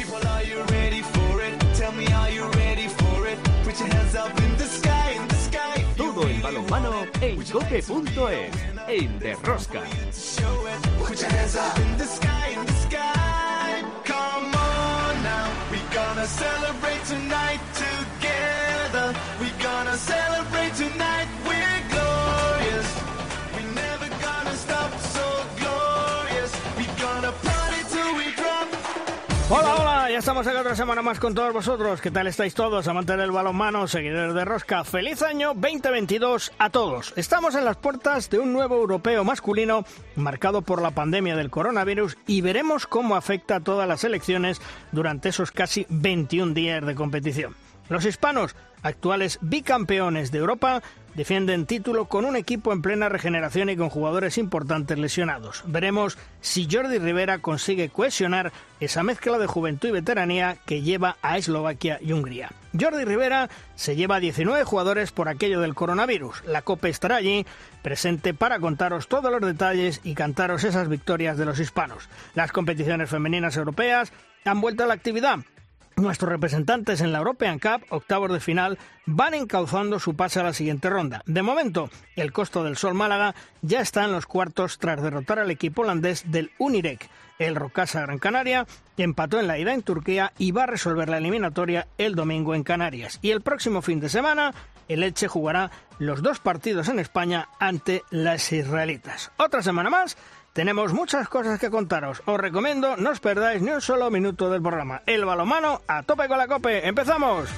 People, are you ready for it? Tell me, are you ready for it? Put your hands up in the sky, in the sky. Todo el balonmano en cope.es, en Derrosca. Put your hands up in the sky, in the sky. Come on now. We gonna celebrate tonight together. We gonna celebrate tonight. Estamos aquí otra semana más con todos vosotros. ¿Qué tal estáis todos? Amantes del balonmano, seguidores de Rosca. Feliz año 2022 a todos. Estamos en las puertas de un nuevo europeo masculino marcado por la pandemia del coronavirus y veremos cómo afecta a todas las elecciones durante esos casi 21 días de competición. Los hispanos, actuales bicampeones de Europa, defienden título con un equipo en plena regeneración y con jugadores importantes lesionados. Veremos si Jordi Rivera consigue cohesionar esa mezcla de juventud y veteranía que lleva a Eslovaquia y Hungría. Jordi Rivera se lleva 19 jugadores por aquello del coronavirus. La Copa estará allí, presente para contaros todos los detalles y cantaros esas victorias de los hispanos. Las competiciones femeninas europeas han vuelto a la actividad. Nuestros representantes en la European Cup, octavos de final, van encauzando su pase a la siguiente ronda. De momento, el costo del Sol Málaga ya está en los cuartos tras derrotar al equipo holandés del Unirec. El Rocasa Gran Canaria empató en la ida en Turquía y va a resolver la eliminatoria el domingo en Canarias. Y el próximo fin de semana, el Elche jugará los dos partidos en España ante las israelitas. Otra semana más tenemos muchas cosas que contaros. Os recomiendo no os perdáis ni un solo minuto del programa. El balomano a tope con la cope. ¡Empezamos!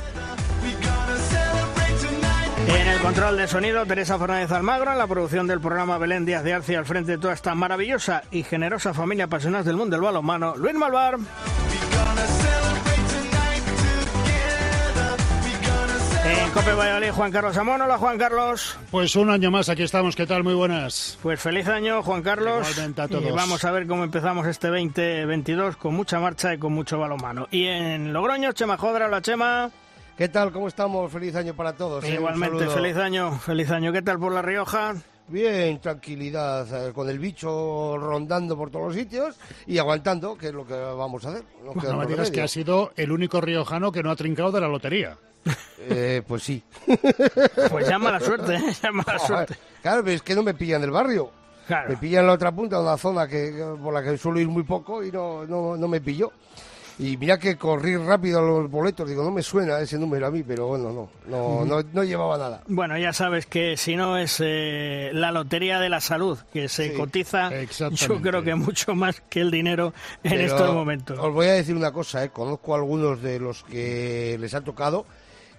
En el control de sonido, Teresa Fernández Almagro, en la producción del programa Belén Díaz de Arce, al frente de toda esta maravillosa y generosa familia apasionada del mundo del balonmano, Luis Malvar. En Cope Valladolid, Juan Carlos Amón. Hola, Juan Carlos. Pues un año más, aquí estamos. ¿Qué tal? Muy buenas. Pues feliz año, Juan Carlos. A todos. Y vamos a ver cómo empezamos este 2022 con mucha marcha y con mucho balonmano. Y en Logroño, Chema Jodra. Hola, Chema. ¿Qué tal? ¿Cómo estamos? Feliz año para todos. ¿eh? Igualmente, feliz año, feliz año. ¿Qué tal por La Rioja? Bien, tranquilidad, eh, con el bicho rondando por todos los sitios y aguantando, que es lo que vamos a hacer. No, queda No me digas que ha sido el único riojano que no ha trincado de la lotería. Eh, pues sí. Pues ya mala suerte, ¿eh? ya mala suerte. Claro, pero es que no me pillan del barrio. Claro. Me pillan en la otra punta, una zona que, por la que suelo ir muy poco y no, no, no me pilló. Y mira que corrí rápido a los boletos, digo, no me suena ese número a mí, pero bueno, no, no, no, no llevaba nada. Bueno, ya sabes que si no es eh, la lotería de la salud, que se Sí, cotiza, yo creo que mucho más que el dinero en Pero estos momentos. Os voy a decir una cosa, ¿eh? conozco a algunos de los que les ha tocado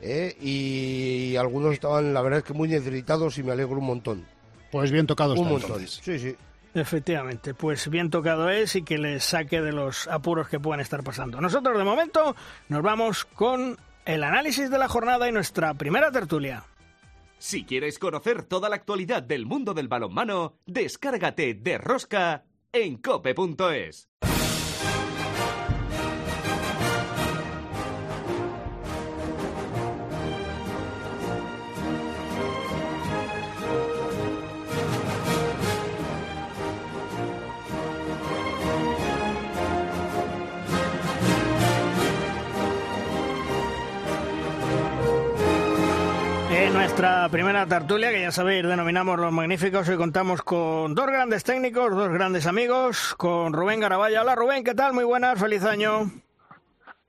¿eh? y algunos estaban, la verdad es que muy necesitados y me alegro un montón. Pues bien tocado Un montón. entonces. Sí, sí. Efectivamente, pues bien tocado es y que les saque de los apuros que puedan estar pasando. Nosotros de momento nos vamos con el análisis de la jornada y nuestra primera tertulia. Si quieres conocer toda la actualidad del mundo del balonmano, descárgate de Rosca en cope.es. nuestra primera tertulia, que ya sabéis, denominamos Los Magníficos, hoy contamos con dos grandes técnicos, dos grandes amigos, con Rubén Garabaya. Hola Rubén, ¿qué tal? Muy buenas, feliz año.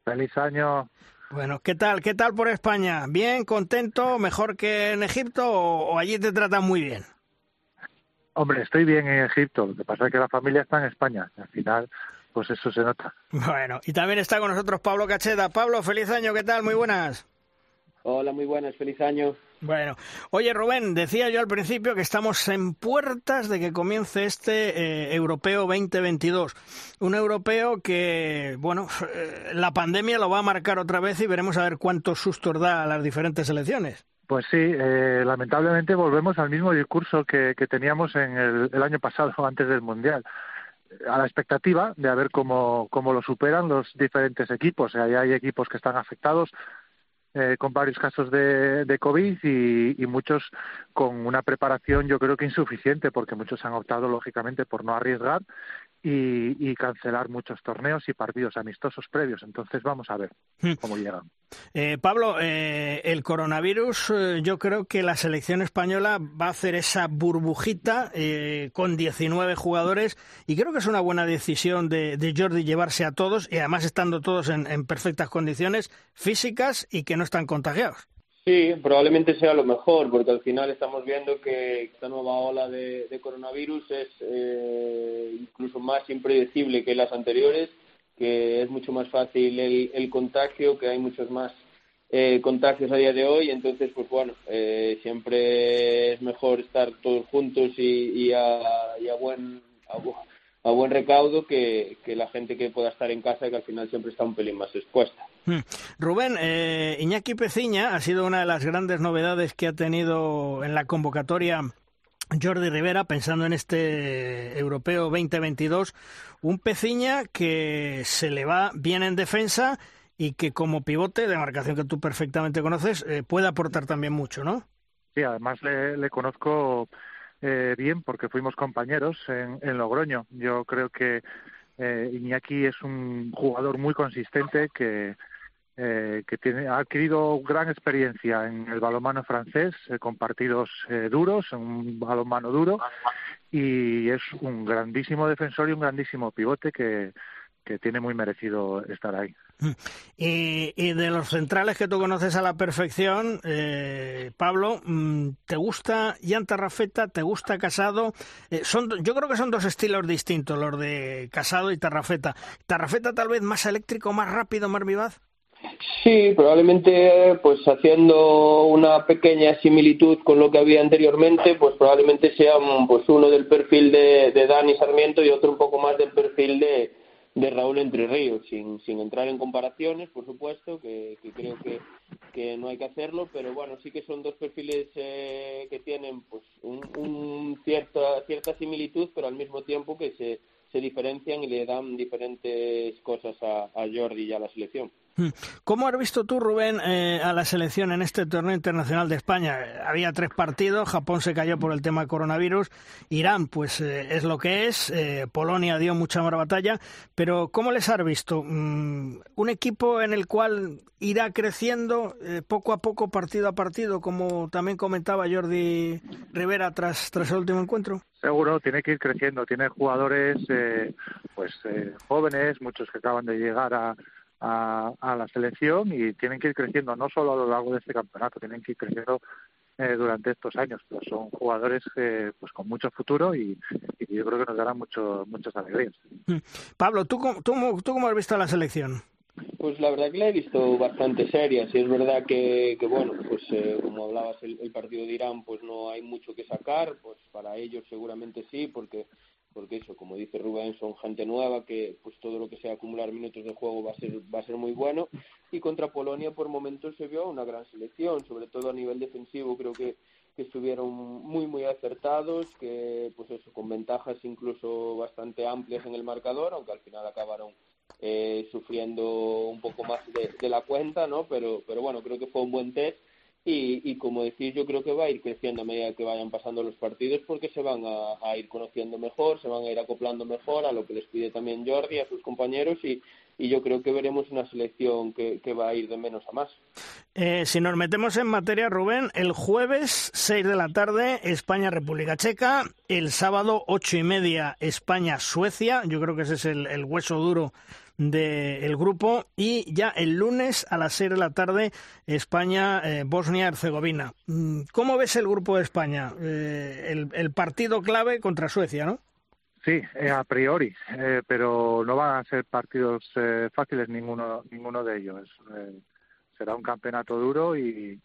Feliz año. Bueno, ¿qué tal? ¿Qué tal por España? ¿Bien, contento, mejor que en Egipto o, o allí te tratan muy bien? Hombre, estoy bien en Egipto. Lo que pasa es que la familia está en España. Al final, pues eso se nota. Bueno, y también está con nosotros Pablo Cacheda. Pablo, feliz año, ¿qué tal? Muy buenas. Hola, muy buenas, feliz año. Bueno, oye Rubén, decía yo al principio que estamos en puertas de que comience este eh, europeo 2022. Un europeo que, bueno, eh, la pandemia lo va a marcar otra vez y veremos a ver cuántos sustos da a las diferentes elecciones. Pues sí, eh, lamentablemente volvemos al mismo discurso que, que teníamos en el, el año pasado, antes del Mundial. A la expectativa de a ver cómo, cómo lo superan los diferentes equipos. Ahí hay equipos que están afectados eh, con varios casos de, de COVID y, y muchos con una preparación yo creo que insuficiente porque muchos han optado lógicamente por no arriesgar y, cancelar muchos torneos y partidos amistosos previos. Entonces vamos a ver hmm. cómo llegan. Eh, Pablo, eh, el coronavirus, eh, yo creo que la selección española va a hacer esa burbujita con 19 jugadores y creo que es una buena decisión de, Jordi llevarse a todos y además estando todos en perfectas condiciones físicas y que no están contagiados. Sí, probablemente sea lo mejor, porque al final estamos viendo que esta nueva ola de, coronavirus es eh, incluso más impredecible que las anteriores, que es mucho más fácil el, contagio, que hay muchos más eh, contagios a día de hoy, entonces, pues bueno, eh, siempre es mejor estar todos juntos y, a, buen a, buen recaudo que, que la gente que pueda estar en casa, que al final siempre está un pelín más expuesta. Hmm. Rubén, eh, Iñaki Peciña ha sido una de las grandes novedades que ha tenido en la convocatoria Jordi Rivera, pensando en este Europeo 2022, un Peciña que se le va bien en defensa y que como pivote, de marcación que tú perfectamente conoces, eh, puede aportar también mucho, ¿no? Sí, además le, conozco eh, bien porque fuimos compañeros en, en Logroño. Yo creo que eh, Iñaki es un jugador muy consistente que eh, que tiene, ha adquirido gran experiencia en el balonmano francés, eh, con partidos eh, duros, un balonmano duro, y es un grandísimo defensor y un grandísimo pivote que, que tiene muy merecido estar ahí. Mm. Y, de los centrales que tú conoces a la perfección, eh, Pablo, mm, ¿te gusta Jan Tarrafeta? ¿Te gusta Casado? Eh, son, yo creo que son dos estilos distintos, los de Casado y Tarrafeta. ¿Tarrafeta tal vez más eléctrico, más rápido, más vivaz? Sí, probablemente pues haciendo una pequeña similitud con lo que había anteriormente, pues probablemente sea pues uno del perfil de, de Dani Sarmiento y otro un poco más del perfil de, de Raúl Entre Ríos, sin, sin entrar en comparaciones, por supuesto, que, creo que, que, no hay que hacerlo, pero bueno, sí que son dos perfiles eh, que tienen pues un, cierta, cierta similitud, pero al mismo tiempo que se, se diferencian y le dan diferentes cosas a, a Jordi y a la selección. Hmm. ¿Cómo has visto tú, Rubén, eh, a la selección en este torneo internacional de España? Había tres partidos, Japón se cayó por el tema coronavirus, Irán, pues eh, es lo que es, eh, Polonia dio mucha más batalla, pero ¿cómo les has visto? Mm, ¿Un equipo en el cual irá creciendo poco a poco, partido a partido, como también comentaba Jordi Rivera tras, tras el último encuentro? Seguro, tiene que ir creciendo, tiene jugadores pues jóvenes, muchos que acaban de llegar a a, la selección y tienen que ir creciendo no solo a lo largo de este campeonato, tienen que ir creciendo eh, durante estos años. Pero son jugadores eh, pues con mucho futuro y, yo creo que nos darán mucho, muchas alegrías. Mm. Pablo, ¿tú, tú, ¿tú cómo has visto la selección? Pues la verdad que la he visto bastante seria. Si es verdad que, que bueno, pues eh, como hablabas el, el, partido de Irán, pues no hay mucho que sacar. Pues para ellos seguramente sí, porque porque eso, como dice Rubén, son gente nueva que pues todo lo que sea acumular minutos de juego va a ser va a ser muy bueno y contra Polonia por momentos se vio una gran selección, sobre todo a nivel defensivo creo que, que estuvieron muy muy acertados, que pues eso con ventajas incluso bastante amplias en el marcador, aunque al final acabaron eh, sufriendo un poco más de, de la cuenta, ¿no? Pero pero bueno, creo que fue un buen test y, y, como decís, yo creo que va a ir creciendo a medida que vayan pasando los partidos porque se van a, ir conociendo mejor, se van a ir acoplando mejor a lo que les pide también Jordi, a sus compañeros y, y yo creo que veremos una selección que, que va a ir de menos a más. Eh, si nos metemos en materia, Rubén, el jueves 6 de la tarde España-República Checa, el sábado ocho y media España-Suecia, yo creo que ese es el hueso duro del grupo y ya el lunes a las 6 de la tarde España, eh, Bosnia-Herzegovina. Mm, ¿Cómo ves el grupo de España? Eh, el, partido clave contra Suecia, ¿no? Sí, eh, a priori, pero no van a ser partidos fáciles ninguno, ninguno de ellos. será un campeonato duro y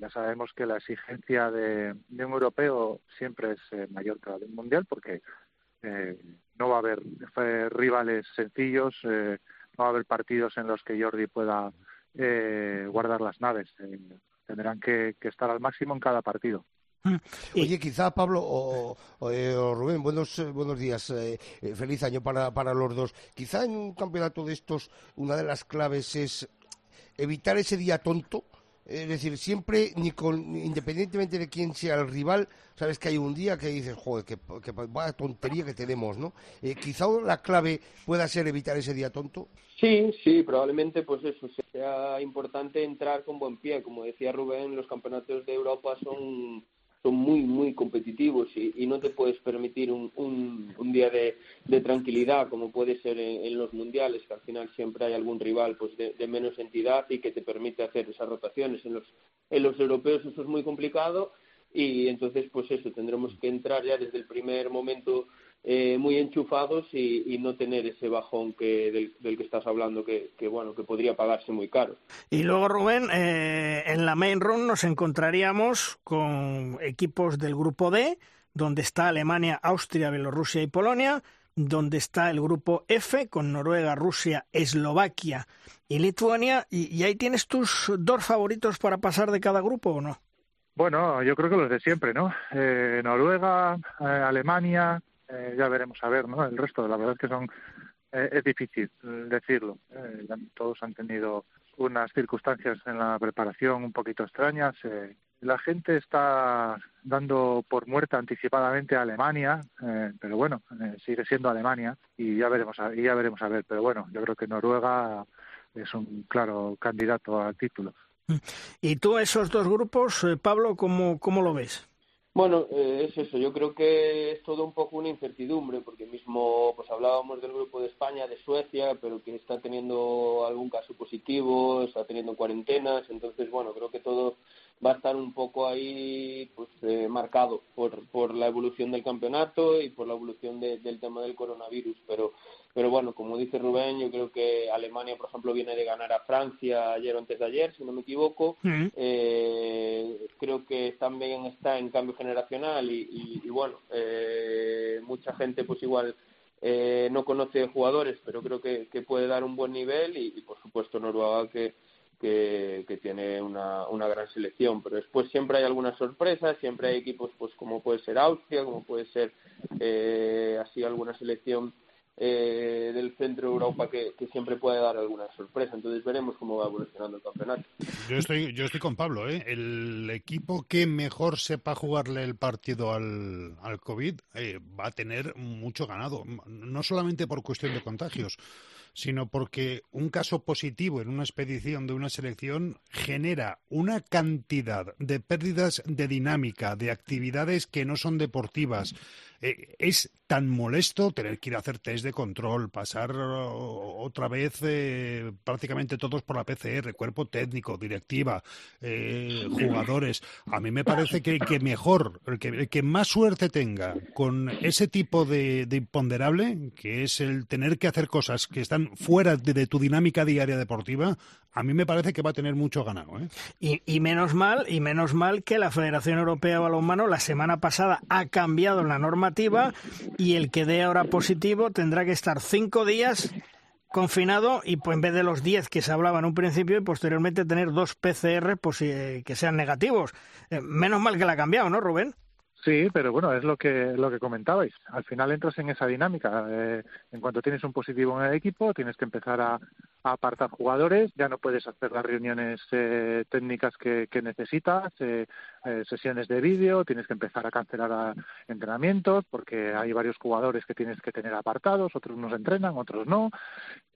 ya sabemos que la exigencia de, de un europeo siempre es mayor que la de un mundial porque eh, no va a haber eh, rivales sencillos, eh, no va a haber partidos en los que Jordi pueda guardar las naves. tendrán que, estar al máximo en cada partido. Mm. Oye, quizá Pablo o, Rubén, buenos buenos días, feliz año para, para los dos. Quizá en un campeonato de estos una de las claves es evitar ese día tonto Es decir, siempre, ni con, independientemente de quién sea el rival, sabes que hay un día que dices, joder, que, que vaya tontería que tenemos, ¿no? Eh, quizá la clave pueda ser evitar ese día tonto. Sí, sí, probablemente pues eso sea importante entrar con buen pie. Como decía Rubén, los campeonatos de Europa son son muy, muy competitivos y, no te puedes permitir un, un, día de, tranquilidad como puede ser en, los mundiales, que al final siempre hay algún rival pues de, menos entidad y que te permite hacer esas rotaciones. En los, en los europeos eso es muy complicado y entonces pues eso, tendremos que entrar ya desde el primer momento eh, muy enchufados y, no tener ese bajón que del, que estás hablando que, bueno que podría pagarse muy caro. Y luego Rubén eh, en la main run nos encontraríamos con equipos del grupo D donde está Alemania Austria Bielorrusia y Polonia donde está el grupo F con Noruega Rusia Eslovaquia y Lituania. Y, ahí tienes tus dos favoritos para pasar de cada grupo o no bueno, yo creo que los de siempre, ¿no? Eh, Noruega, Alemania, eh, ya veremos a ver, ¿no? El resto, la verdad es que son eh, es difícil decirlo. Eh, todos han tenido unas circunstancias en la preparación un poquito extrañas. la gente está dando por muerta anticipadamente a Alemania, pero bueno, sigue siendo Alemania y ya veremos, a, y ya veremos a ver. Pero bueno, yo creo que Noruega es un claro candidato al título. ¿Y tú esos dos grupos, Pablo, cómo, cómo lo ves? Bueno, eh, es eso. Yo creo que es todo un poco una incertidumbre, porque mismo pues hablábamos del grupo de España, de Suecia, pero que está teniendo algún caso positivo, está teniendo cuarentenas. Entonces, bueno, creo que todo va a estar un poco ahí pues eh, marcado por, por la evolución del campeonato y por la evolución del tema del coronavirus. Pero pero bueno, como dice Rubén, yo creo que Alemania, por ejemplo, viene de ganar a Francia ayer o antes de ayer, si no me equivoco. eh, creo que también está en cambio generacional y, y, bueno, eh, mucha gente pues igual eh, no conoce jugadores, pero creo que, que puede dar un buen nivel y, y por supuesto Noruega que, que, que, tiene una, una gran selección, pero después siempre hay algunas sorpresas, siempre hay equipos pues como puede ser Austria, como puede ser eh, así alguna selección eh, del centro de Europa que, siempre puede dar alguna sorpresa. Entonces veremos cómo va evolucionando el campeonato. Yo estoy, yo estoy con Pablo. ¿eh? El equipo que mejor sepa jugarle el partido al, al COVID eh, va a tener mucho ganado. No solamente por cuestión de contagios, sino porque un caso positivo en una expedición de una selección genera una cantidad de pérdidas de dinámica, de actividades que no son deportivas. Eh, es tan molesto tener que ir a hacer test de control, pasar otra vez eh, prácticamente todos por la PCR, cuerpo técnico, directiva, eh, jugadores. A mí me parece que, que mejor, el que, que, más suerte tenga con ese tipo de, de, imponderable, que es el tener que hacer cosas que están fuera de, tu dinámica diaria deportiva, a mí me parece que va a tener mucho ganado. ¿eh? Y, y menos mal, y menos mal que la Federación Europea de Balonmano la semana pasada ha cambiado la y el que dé ahora positivo tendrá que estar cinco días confinado y pues en vez de los diez que se hablaba en un principio y posteriormente tener dos PCR pues, eh, que sean negativos. Eh, menos mal que la ha cambiado, ¿no, Rubén? Sí, pero bueno, es lo que lo que comentabais. Al final entras en esa dinámica. Eh, en cuanto tienes un positivo en el equipo, tienes que empezar a, apartar jugadores. Ya no puedes hacer las reuniones eh, técnicas que, necesitas, eh, sesiones de vídeo. Tienes que empezar a cancelar entrenamientos porque hay varios jugadores que tienes que tener apartados. Otros nos entrenan, otros no.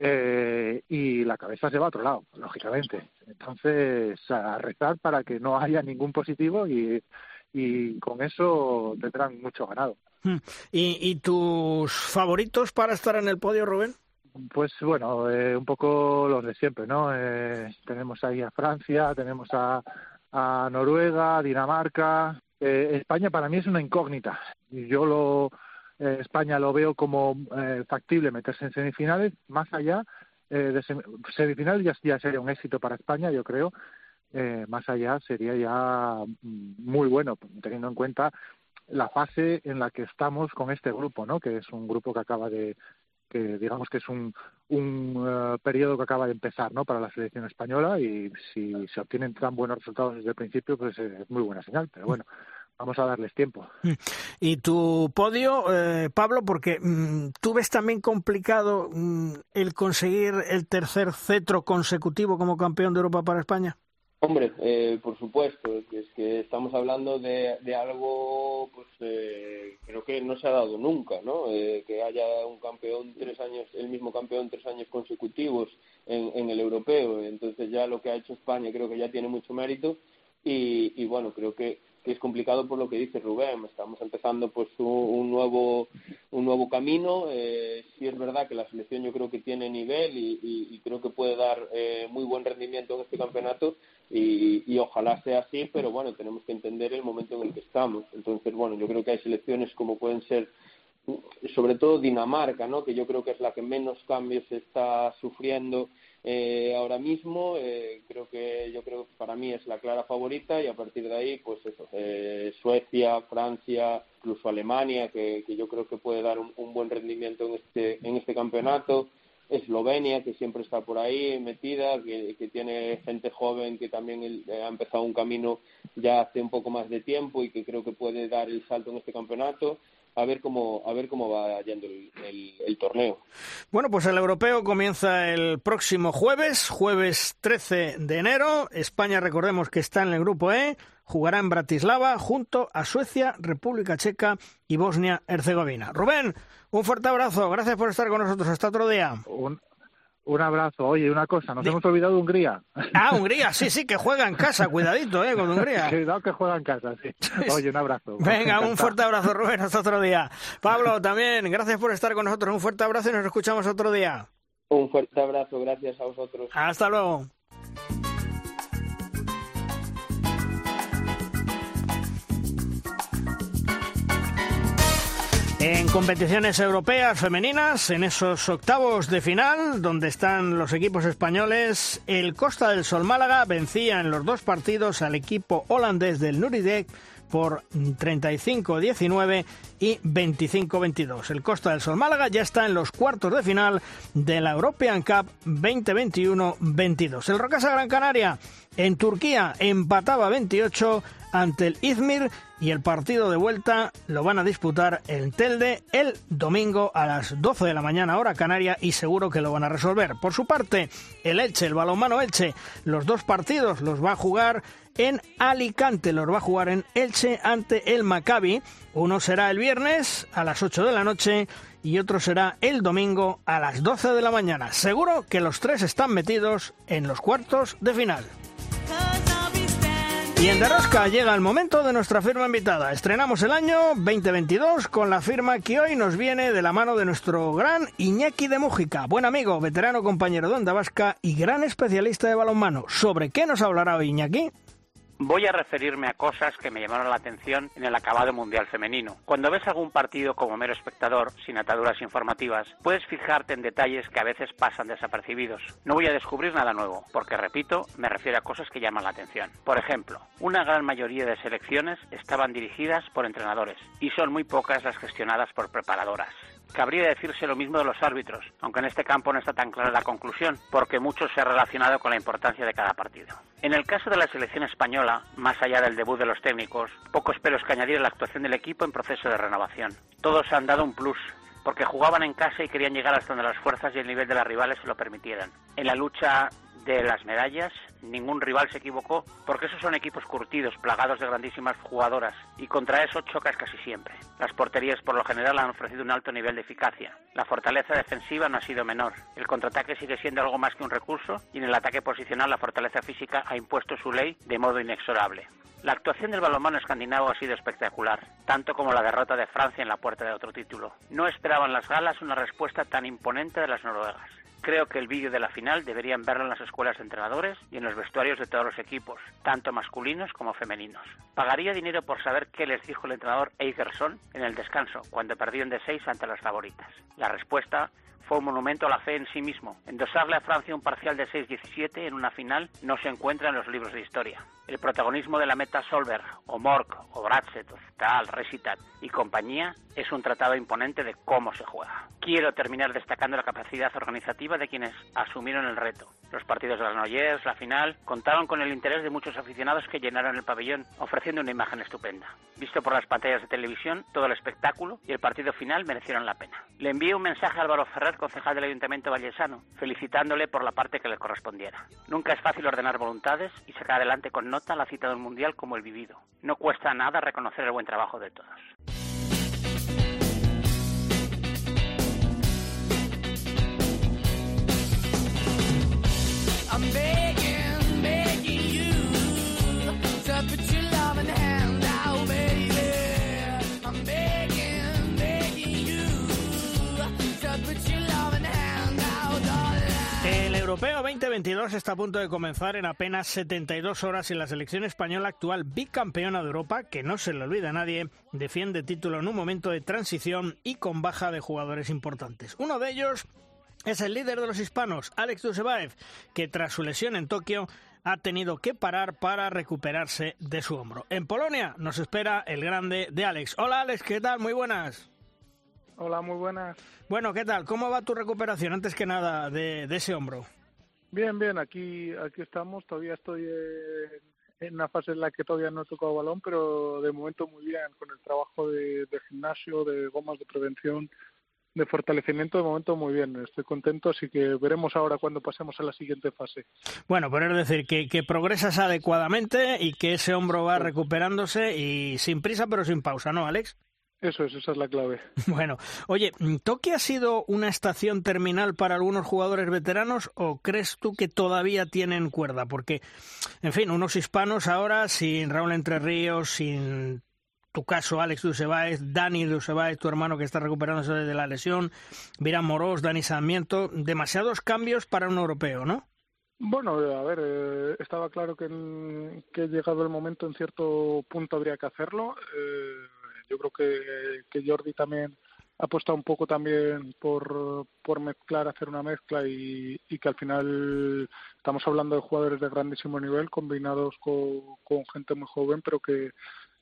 y la cabeza se va a otro lado, lógicamente. Entonces, a rezar para que no haya ningún positivo y y con eso tendrán mucho ganado. Hmm. ¿Y, ¿Y, tus favoritos para estar en el podio, Rubén? Pues bueno, eh, un poco los de siempre, ¿no? Eh, tenemos ahí a Francia, tenemos a, a Noruega, Dinamarca. Eh, España para mí es una incógnita. Yo lo España lo veo como factible meterse en semifinales, más allá de semifinales ya, ya sería un éxito para España, yo creo, eh, más allá sería ya mm, muy bueno, teniendo en cuenta la fase en la que estamos con este grupo, ¿no? Que es un grupo que acaba de que digamos que es un, un eh, periodo que acaba de empezar ¿no? para la selección española y si se obtienen tan buenos resultados desde el principio, pues es muy buena señal. Pero bueno, vamos a darles tiempo. Y tu podio, eh, Pablo, porque mm, tú ves también complicado mm, el conseguir el tercer cetro consecutivo como campeón de Europa para España. Hombre, eh, por supuesto, es que estamos hablando de, de algo, pues eh, creo que no se ha dado nunca, ¿no? Eh, que haya un campeón tres años, el mismo campeón tres años consecutivos en, en el europeo. Entonces ya lo que ha hecho España creo que ya tiene mucho mérito y, y bueno, creo que que es complicado por lo que dice Rubén. Estamos empezando pues un, nuevo un nuevo camino. Eh, sí es verdad que la selección yo creo que tiene nivel y, y, creo que puede dar eh, muy buen rendimiento en este campeonato y, y, ojalá sea así, pero bueno, tenemos que entender el momento en el que estamos. Entonces, bueno, yo creo que hay selecciones como pueden ser sobre todo Dinamarca, ¿no? que yo creo que es la que menos cambios está sufriendo eh, ahora mismo. Eh, creo que yo creo para mí es la clara favorita y a partir de ahí, pues eso, eh, Suecia, Francia, incluso Alemania, que, que yo creo que puede dar un, buen rendimiento en este, en este campeonato. Eslovenia, que siempre está por ahí metida, que, que tiene gente joven que también ha empezado un camino ya hace un poco más de tiempo y que creo que puede dar el salto en este campeonato a ver cómo a ver cómo va yendo el, el, el, torneo. Bueno, pues el europeo comienza el próximo jueves, jueves 13 de enero. España, recordemos que está en el grupo E, jugará en Bratislava junto a Suecia, República Checa y Bosnia-Herzegovina. Rubén, un fuerte abrazo, gracias por estar con nosotros. Hasta otro día. Un, un abrazo. Oye, una cosa, nos de... hemos olvidado de Hungría. Ah, Hungría, sí, sí, que juega en casa. Cuidadito, ¿eh? Con Hungría. Cuidado que juega en casa, sí. Oye, un abrazo. Venga, un fuerte abrazo, Rubén. Hasta otro día. Pablo, también, gracias por estar con nosotros. Un fuerte abrazo y nos escuchamos otro día. Un fuerte abrazo, gracias a vosotros. Hasta luego. En competiciones europeas femeninas, en esos octavos de final, donde están los equipos españoles, el Costa del Sol Málaga vencía en los dos partidos al equipo holandés del Nuridek por 35-19 y 25-22. El Costa del Sol Málaga ya está en los cuartos de final de la European Cup 2021-22. El Rocasa Gran Canaria en Turquía empataba 28 ante el Izmir y el partido de vuelta lo van a disputar en Telde el domingo a las 12 de la mañana hora canaria y seguro que lo van a resolver. Por su parte, el Elche, el balonmano Elche, los dos partidos los va a jugar en Alicante, los va a jugar en Elche ante el Maccabi. Uno será el viernes a las 8 de la noche y otro será el domingo a las 12 de la mañana. Seguro que los tres están metidos en los cuartos de final. Y en Derrosca llega el momento de nuestra firma invitada. Estrenamos el año 2022 con la firma que hoy nos viene de la mano de nuestro gran Iñaki de Mújica, buen amigo, veterano compañero de Onda Vasca y gran especialista de balonmano. ¿Sobre qué nos hablará hoy Iñaki? Voy a referirme a cosas que me llamaron la atención en el acabado mundial femenino. Cuando ves algún partido como mero espectador, sin ataduras informativas, puedes fijarte en detalles que a veces pasan desapercibidos. No voy a descubrir nada nuevo, porque repito, me refiero a cosas que llaman la atención. Por ejemplo, una gran mayoría de selecciones estaban dirigidas por entrenadores, y son muy pocas las gestionadas por preparadoras. Cabría decirse lo mismo de los árbitros, aunque en este campo no está tan clara la conclusión, porque mucho se ha relacionado con la importancia de cada partido. En el caso de la selección española, más allá del debut de los técnicos, pocos pelos que añadir a la actuación del equipo en proceso de renovación. Todos han dado un plus, porque jugaban en casa y querían llegar hasta donde las fuerzas y el nivel de las rivales se lo permitieran. En la lucha de las medallas, ningún rival se equivocó, porque esos son equipos curtidos, plagados de grandísimas jugadoras, y contra eso chocas casi siempre. Las porterías por lo general han ofrecido un alto nivel de eficacia. La fortaleza defensiva no ha sido menor. El contraataque sigue siendo algo más que un recurso, y en el ataque posicional la fortaleza física ha impuesto su ley de modo inexorable. La actuación del balonmano escandinavo ha sido espectacular, tanto como la derrota de Francia en la puerta de otro título. No esperaban las galas una respuesta tan imponente de las noruegas. Creo que el vídeo de la final deberían verlo en las escuelas de entrenadores y en los vestuarios de todos los equipos, tanto masculinos como femeninos. Pagaría dinero por saber qué les dijo el entrenador Eigerson en el descanso, cuando perdieron de 6 ante las favoritas. La respuesta fue un monumento a la fe en sí mismo. Endosarle a Francia un parcial de 6-17 en una final no se encuentra en los libros de historia. El protagonismo de la meta Solberg, o Mork, o Bratset, o Tal, Resitat y compañía es un tratado imponente de cómo se juega. Quiero terminar destacando la capacidad organizativa de quienes asumieron el reto. Los partidos de Granollers, la final, contaron con el interés de muchos aficionados que llenaron el pabellón, ofreciendo una imagen estupenda. Visto por las pantallas de televisión, todo el espectáculo y el partido final merecieron la pena. Le envío un mensaje a Álvaro Ferrer concejal del Ayuntamiento Vallesano, felicitándole por la parte que le correspondiera. Nunca es fácil ordenar voluntades y sacar adelante con nota la cita de un mundial como el vivido. No cuesta nada reconocer el buen trabajo de todos. Europeo 2022 está a punto de comenzar en apenas 72 horas y la selección española actual bicampeona de Europa, que no se le olvida a nadie, defiende título en un momento de transición y con baja de jugadores importantes. Uno de ellos es el líder de los hispanos, Alex Dusebaev, que tras su lesión en Tokio ha tenido que parar para recuperarse de su hombro. En Polonia nos espera el grande de Alex. Hola Alex, ¿qué tal? Muy buenas. Hola, muy buenas. Bueno, ¿qué tal? ¿Cómo va tu recuperación antes que nada de, de ese hombro? Bien, bien, aquí aquí estamos. Todavía estoy en, en una fase en la que todavía no he tocado balón, pero de momento muy bien, con el trabajo de, de gimnasio, de gomas de prevención, de fortalecimiento, de momento muy bien. Estoy contento, así que veremos ahora cuando pasemos a la siguiente fase. Bueno, pero es decir, que, que progresas adecuadamente y que ese hombro va recuperándose y sin prisa pero sin pausa, ¿no, Alex? Eso es, esa es la clave. Bueno, oye, ¿Tokio ha sido una estación terminal para algunos jugadores veteranos o crees tú que todavía tienen cuerda? Porque, en fin, unos hispanos ahora sin Raúl Entre Ríos, sin tu caso, Alex Dusebáez, Dani Dusebáez, tu hermano que está recuperándose de la lesión, Virán Morós, Dani Sarmiento, demasiados cambios para un europeo, ¿no? Bueno, a ver, eh, estaba claro que, en- que llegado el momento en cierto punto habría que hacerlo. Eh, yo creo que, Jordi también apostado un poco también por, por mezclar, hacer una mezcla y, que al final estamos hablando de jugadores de grandísimo nivel combinados con, con gente muy joven, pero que,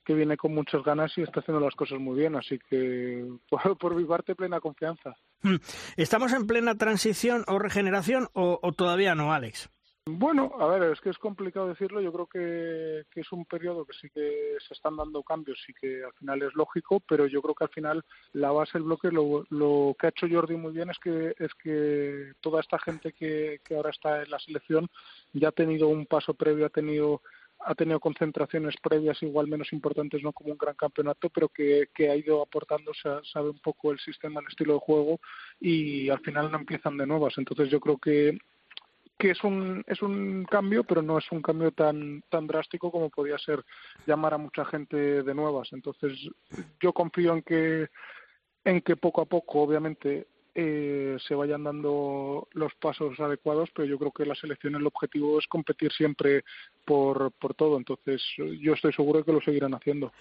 que viene con muchas ganas y está haciendo las cosas muy bien. Así que por, por mi parte, plena confianza. Hmm. ¿Estamos en plena transición o regeneración o, o todavía no, Alex? Bueno, a ver, es que es complicado decirlo. Yo creo que, es un periodo que sí que se están dando cambios y que al final es lógico, pero yo creo que al final la base del bloque, lo, lo que ha hecho Jordi muy bien es que es que toda esta gente que, que ahora está en la selección ya ha tenido un paso previo, ha tenido ha tenido concentraciones previas igual menos importantes, no como un gran campeonato, pero que, que ha ido aportando, sa- sabe un poco el sistema, el estilo de juego y al final no empiezan de nuevas. Entonces yo creo que que es un es un cambio pero no es un cambio tan tan drástico como podía ser llamar a mucha gente de nuevas. Entonces yo confío en que en que poco a poco obviamente eh, se vayan dando los pasos adecuados pero yo creo que la selección el objetivo es competir siempre por por todo. Entonces yo estoy seguro de que lo seguirán haciendo.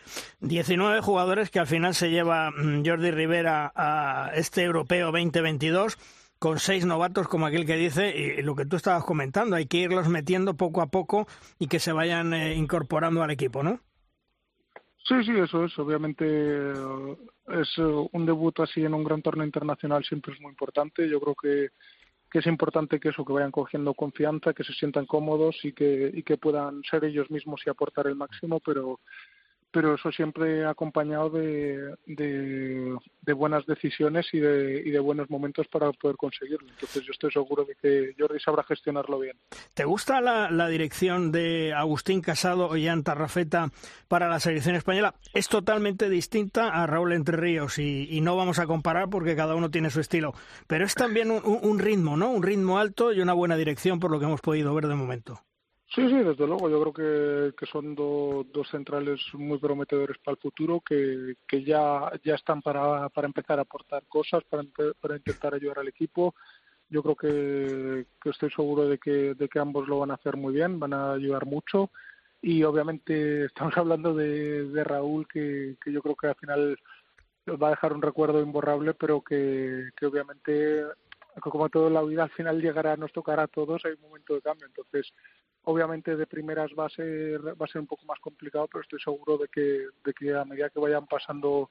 19 jugadores que al final se lleva mm, Jordi Rivera a este europeo 2022 con seis novatos como aquel que dice y lo que tú estabas comentando, hay que irlos metiendo poco a poco y que se vayan eh, incorporando al equipo, ¿no? Sí, sí, eso es. Obviamente eh, es eh, un debut así en un gran torneo internacional siempre es muy importante. Yo creo que, es importante que eso, que vayan cogiendo confianza, que se sientan cómodos y que puedan ser ellos mismos y aportar el máximo, pero pero eso siempre acompañado de, de, buenas decisiones y de, y de buenos momentos para poder conseguirlo. Entonces yo estoy seguro de que Jordi sabrá gestionarlo bien. ¿Te gusta la, la dirección de Agustín Casado y Jan Tarrafeta para la selección española? Es totalmente distinta a Raúl Entre Ríos y, y no vamos a comparar porque cada uno tiene su estilo, pero es también un- un ritmo, ¿no? Un ritmo alto y una buena dirección por lo que hemos podido ver de momento. Sí, sí, desde luego. Yo creo que, que son do- dos centrales muy prometedores para el futuro, que, que ya, ya están para, para empezar a aportar cosas, para, para intentar ayudar al equipo. Yo creo que, que estoy seguro de que, de que ambos lo van a hacer muy bien, van a ayudar mucho. Y obviamente estamos hablando de, de Raúl, que, que yo creo que al final va a dejar un recuerdo imborrable, pero que, que obviamente, como todo en la vida, al final llegará, nos tocará a todos, hay un momento de cambio. Entonces, obviamente de primeras va a ser va a ser un poco más complicado pero estoy seguro de que de que a medida que vayan pasando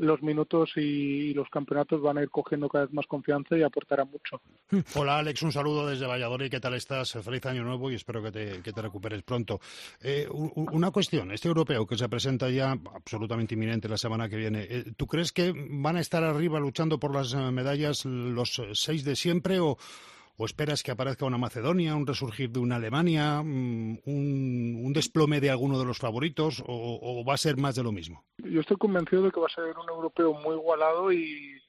los minutos y, los campeonatos van a ir cogiendo cada vez más confianza y aportará mucho. Hola Alex, un saludo desde Valladolid. ¿Qué tal estás? Feliz año nuevo y espero que te, que te recuperes pronto. Eh, una cuestión, este europeo que se presenta ya absolutamente inminente la semana que viene, eh, ¿tú crees que van a estar arriba luchando por las eh, medallas los seis de siempre o, ¿O esperas que aparezca una Macedonia, un resurgir de una Alemania, mm, un, desplome de alguno de los favoritos o, va a ser más de lo mismo? Yo estoy convencido de que va a ser un europeo muy igualado y,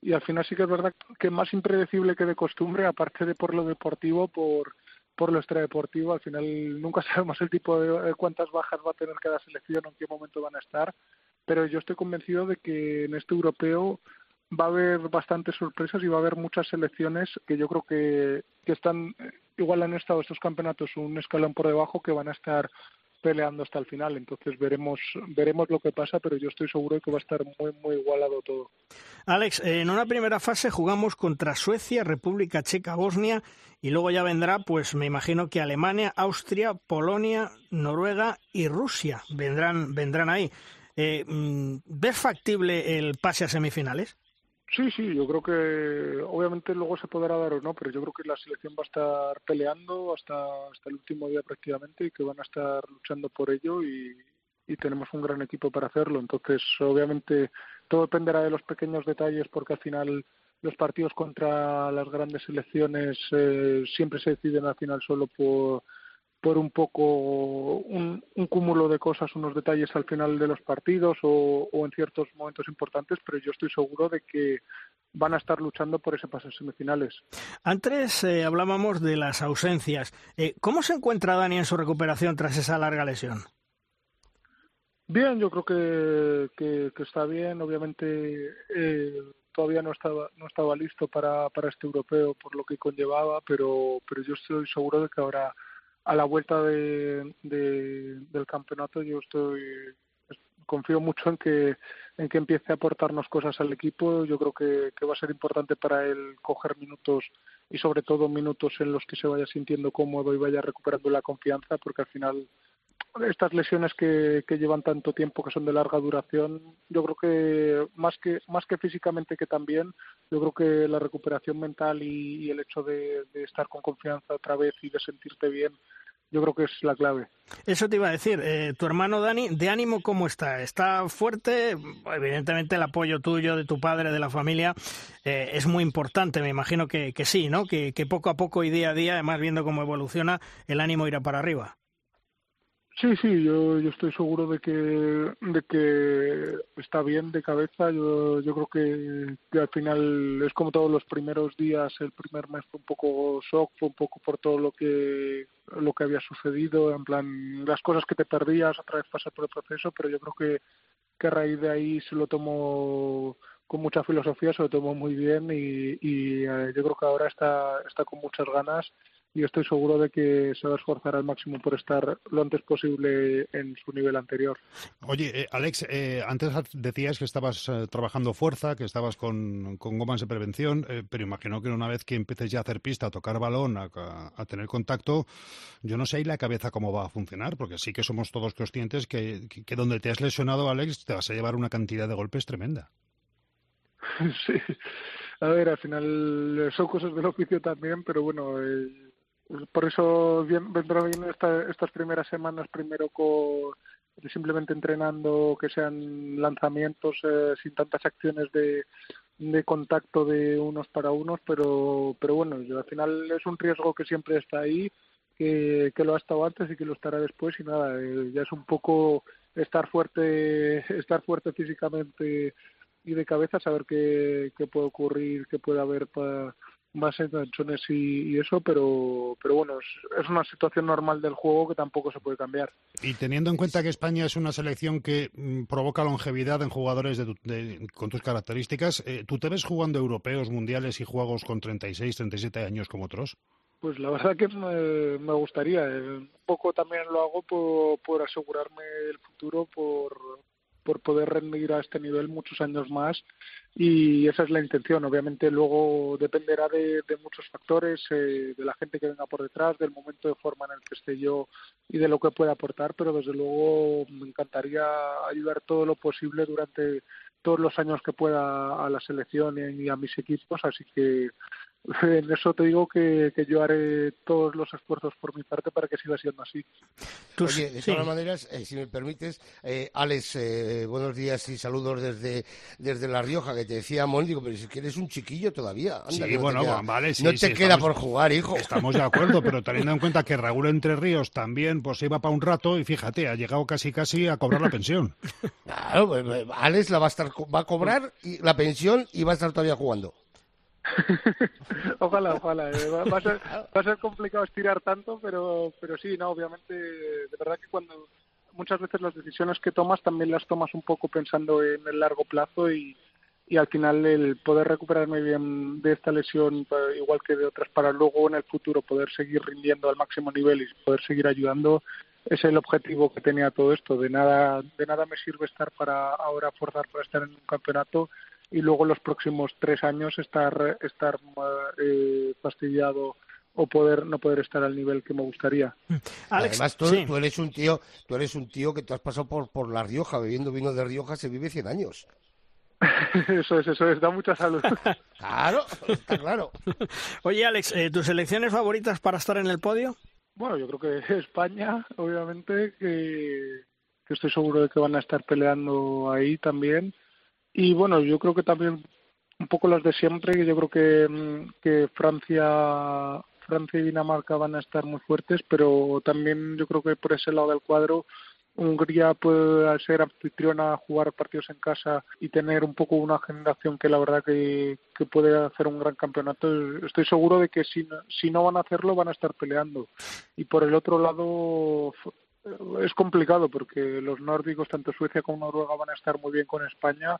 y al final sí que es verdad que más impredecible que de costumbre, aparte de por lo deportivo, por, por lo extradeportivo. Al final nunca sabemos el tipo de cuántas bajas va a tener cada selección o en qué momento van a estar, pero yo estoy convencido de que en este europeo va a haber bastantes sorpresas y va a haber muchas selecciones que yo creo que, que están, eh, igual han estado estos campeonatos un escalón por debajo, que van a estar peleando hasta el final. Entonces veremos veremos lo que pasa, pero yo estoy seguro de que va a estar muy muy igualado todo. Alex, en una primera fase jugamos contra Suecia, República Checa, Bosnia y luego ya vendrá, pues me imagino que Alemania, Austria, Polonia, Noruega y Rusia vendrán vendrán ahí. Eh, mm, ¿Ves factible el pase a semifinales? Sí, sí, yo creo que obviamente luego se podrá dar o no, pero yo creo que la selección va a estar peleando hasta, hasta el último día prácticamente y que van a estar luchando por ello y, tenemos un gran equipo para hacerlo. Entonces, obviamente todo dependerá de los pequeños detalles porque al final los partidos contra las grandes selecciones eh, siempre se deciden al final solo por por un poco un, cúmulo de cosas, unos detalles al final de los partidos o, en ciertos momentos importantes, pero yo estoy seguro de que van a estar luchando por ese pase semifinales. Antes eh, hablábamos de las ausencias. Eh, ¿Cómo se encuentra Dani en su recuperación tras esa larga lesión? Bien, yo creo que, que, está bien. Obviamente eh, todavía no estaba no estaba listo para, para este europeo por lo que conllevaba, pero pero yo estoy seguro de que ahora a la vuelta de, del campeonato yo estoy confío mucho en que en que empiece a aportarnos cosas al equipo. Yo creo que, va a ser importante para él coger minutos y sobre todo minutos en los que se vaya sintiendo cómodo y vaya recuperando la confianza porque al final estas lesiones que, llevan tanto tiempo que son de larga duración yo creo que más que más que físicamente que también yo creo que la recuperación mental y, el hecho de, estar con confianza otra vez y de sentirte bien yo creo que es la clave. Eso te iba a decir, eh, tu hermano Dani, ¿de ánimo cómo está? ¿Está fuerte? Evidentemente el apoyo tuyo, de tu padre, de la familia, eh, es muy importante, me imagino que, que sí, ¿no? Que, que poco a poco y día a día, además viendo cómo evoluciona, el ánimo irá para arriba. Sí, sí, yo, yo estoy seguro de que, de que está bien de cabeza. Yo, yo creo que, al final es como todos los primeros días. El primer mes fue un poco shock, fue un poco por todo lo que lo que había sucedido, en plan las cosas que te perdías, otra vez pasar por el proceso. Pero yo creo que, que a raíz de ahí se lo tomó con mucha filosofía, se lo tomó muy bien y, y eh, yo creo que ahora está, está con muchas ganas y estoy seguro de que se va a esforzar al máximo por estar lo antes posible en su nivel anterior. Oye, eh, Alex, eh, antes decías que estabas eh, trabajando fuerza, que estabas con, gomas de prevención, pero imagino que una vez que empieces ya a hacer pista, a tocar balón, a, tener contacto, yo no sé ahí la cabeza cómo va a funcionar, porque sí que somos todos conscientes que, que, donde te has lesionado, Alex, te vas a llevar una cantidad de golpes tremenda. Sí, a ver, al final son cosas del oficio también, pero bueno, por eso bien, vendrá bien estas primeras semanas primero con simplemente entrenando que sean lanzamientos eh, sin tantas acciones de, de contacto de unos para unos pero pero bueno yo, al final es un riesgo que siempre está ahí que, que lo ha estado antes y que lo estará después y nada eh, ya es un poco estar fuerte estar fuerte físicamente y de cabeza saber qué, qué puede ocurrir qué puede haber para más enganchones y, y, eso, pero, pero bueno, es, una situación normal del juego que tampoco se puede cambiar. Y teniendo en cuenta que España es una selección que mm, provoca longevidad en jugadores de, con tus características, eh, ¿tú te ves jugando europeos, mundiales y juegos con 36, 37 años como otros? Pues la verdad que me, me gustaría. Eh, un poco también lo hago por, por asegurarme el futuro, por, por poder rendir a este nivel muchos años más y esa es la intención. Obviamente luego dependerá de, muchos factores, eh, de la gente que venga por detrás, del momento de forma en el que esté yo y de lo que pueda aportar, pero desde luego me encantaría ayudar todo lo posible durante todos los años que pueda a la selección y a mis equipos, así que en eso te digo que, que, yo haré todos los esfuerzos por mi parte para que siga siendo así. Oye, de todas maneras, eh, si me permites, eh, Alex, eh, buenos días y saludos desde, desde La Rioja, que te decía Mónico, pero si es que eres un chiquillo todavía. sí, no bueno, vale, sí, No te queda por jugar, hijo. Estamos de acuerdo, pero teniendo en cuenta que Raúl Entre Ríos también pues iba para un rato y fíjate, ha llegado casi casi a cobrar la pensión. Claro, pues, pues, Alex la va a, estar, va a cobrar y la pensión y va a estar todavía jugando. ojalá, ojalá. Eh, va, a ser, va a ser complicado estirar tanto, pero, pero sí, no, obviamente, de verdad que cuando muchas veces las decisiones que tomas también las tomas un poco pensando en el largo plazo y, y al final el poder recuperarme bien de esta lesión, igual que de otras, para luego en el futuro poder seguir rindiendo al máximo nivel y poder seguir ayudando, es el objetivo que tenía todo esto. De nada, de nada me sirve estar para ahora forzar para estar en un campeonato y luego los próximos tres años estar estar eh, fastidiado o poder no poder estar al nivel que me gustaría. Mm. Además tú, tú, eres un tío, tú eres un tío que tú has pasado por por la Rioja, bebiendo vino de Rioja se vive 100 años. eso es, eso es, da mucha salud. claro, está claro. Oye, Alex, eh, ¿tus elecciones favoritas para estar en el podio? Bueno, yo creo que España, obviamente, que, que estoy seguro de que van a estar peleando ahí también. Y bueno, yo creo que también un poco las de siempre, yo creo que, mm, que Francia, Francia y Dinamarca van a estar muy fuertes, pero también yo creo que por ese lado del cuadro Hungría puede ser anfitriona, jugar partidos en casa y tener un poco una generación que la verdad que, que puede hacer un gran campeonato. Estoy seguro de que si, si no van a hacerlo van a estar peleando. Y por el otro lado es complicado porque los nórdicos, tanto Suecia como Noruega, van a estar muy bien con España,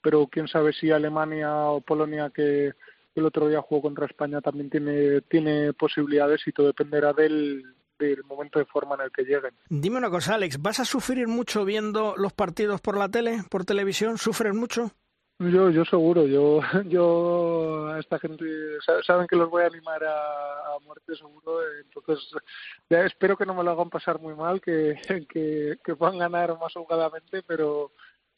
pero quién sabe si Alemania o Polonia, que el otro día jugó contra España, también tiene, tiene posibilidades y todo dependerá del, del momento de forma en el que lleguen. Dime una cosa, Alex, ¿vas a sufrir mucho viendo los partidos por la tele, por televisión? ¿Sufres mucho? Yo, yo seguro, yo, yo a esta gente saben que los voy a animar a, muerte seguro, entonces ya espero que no me lo hagan pasar muy mal, que, que, que puedan ganar más holgadamente, pero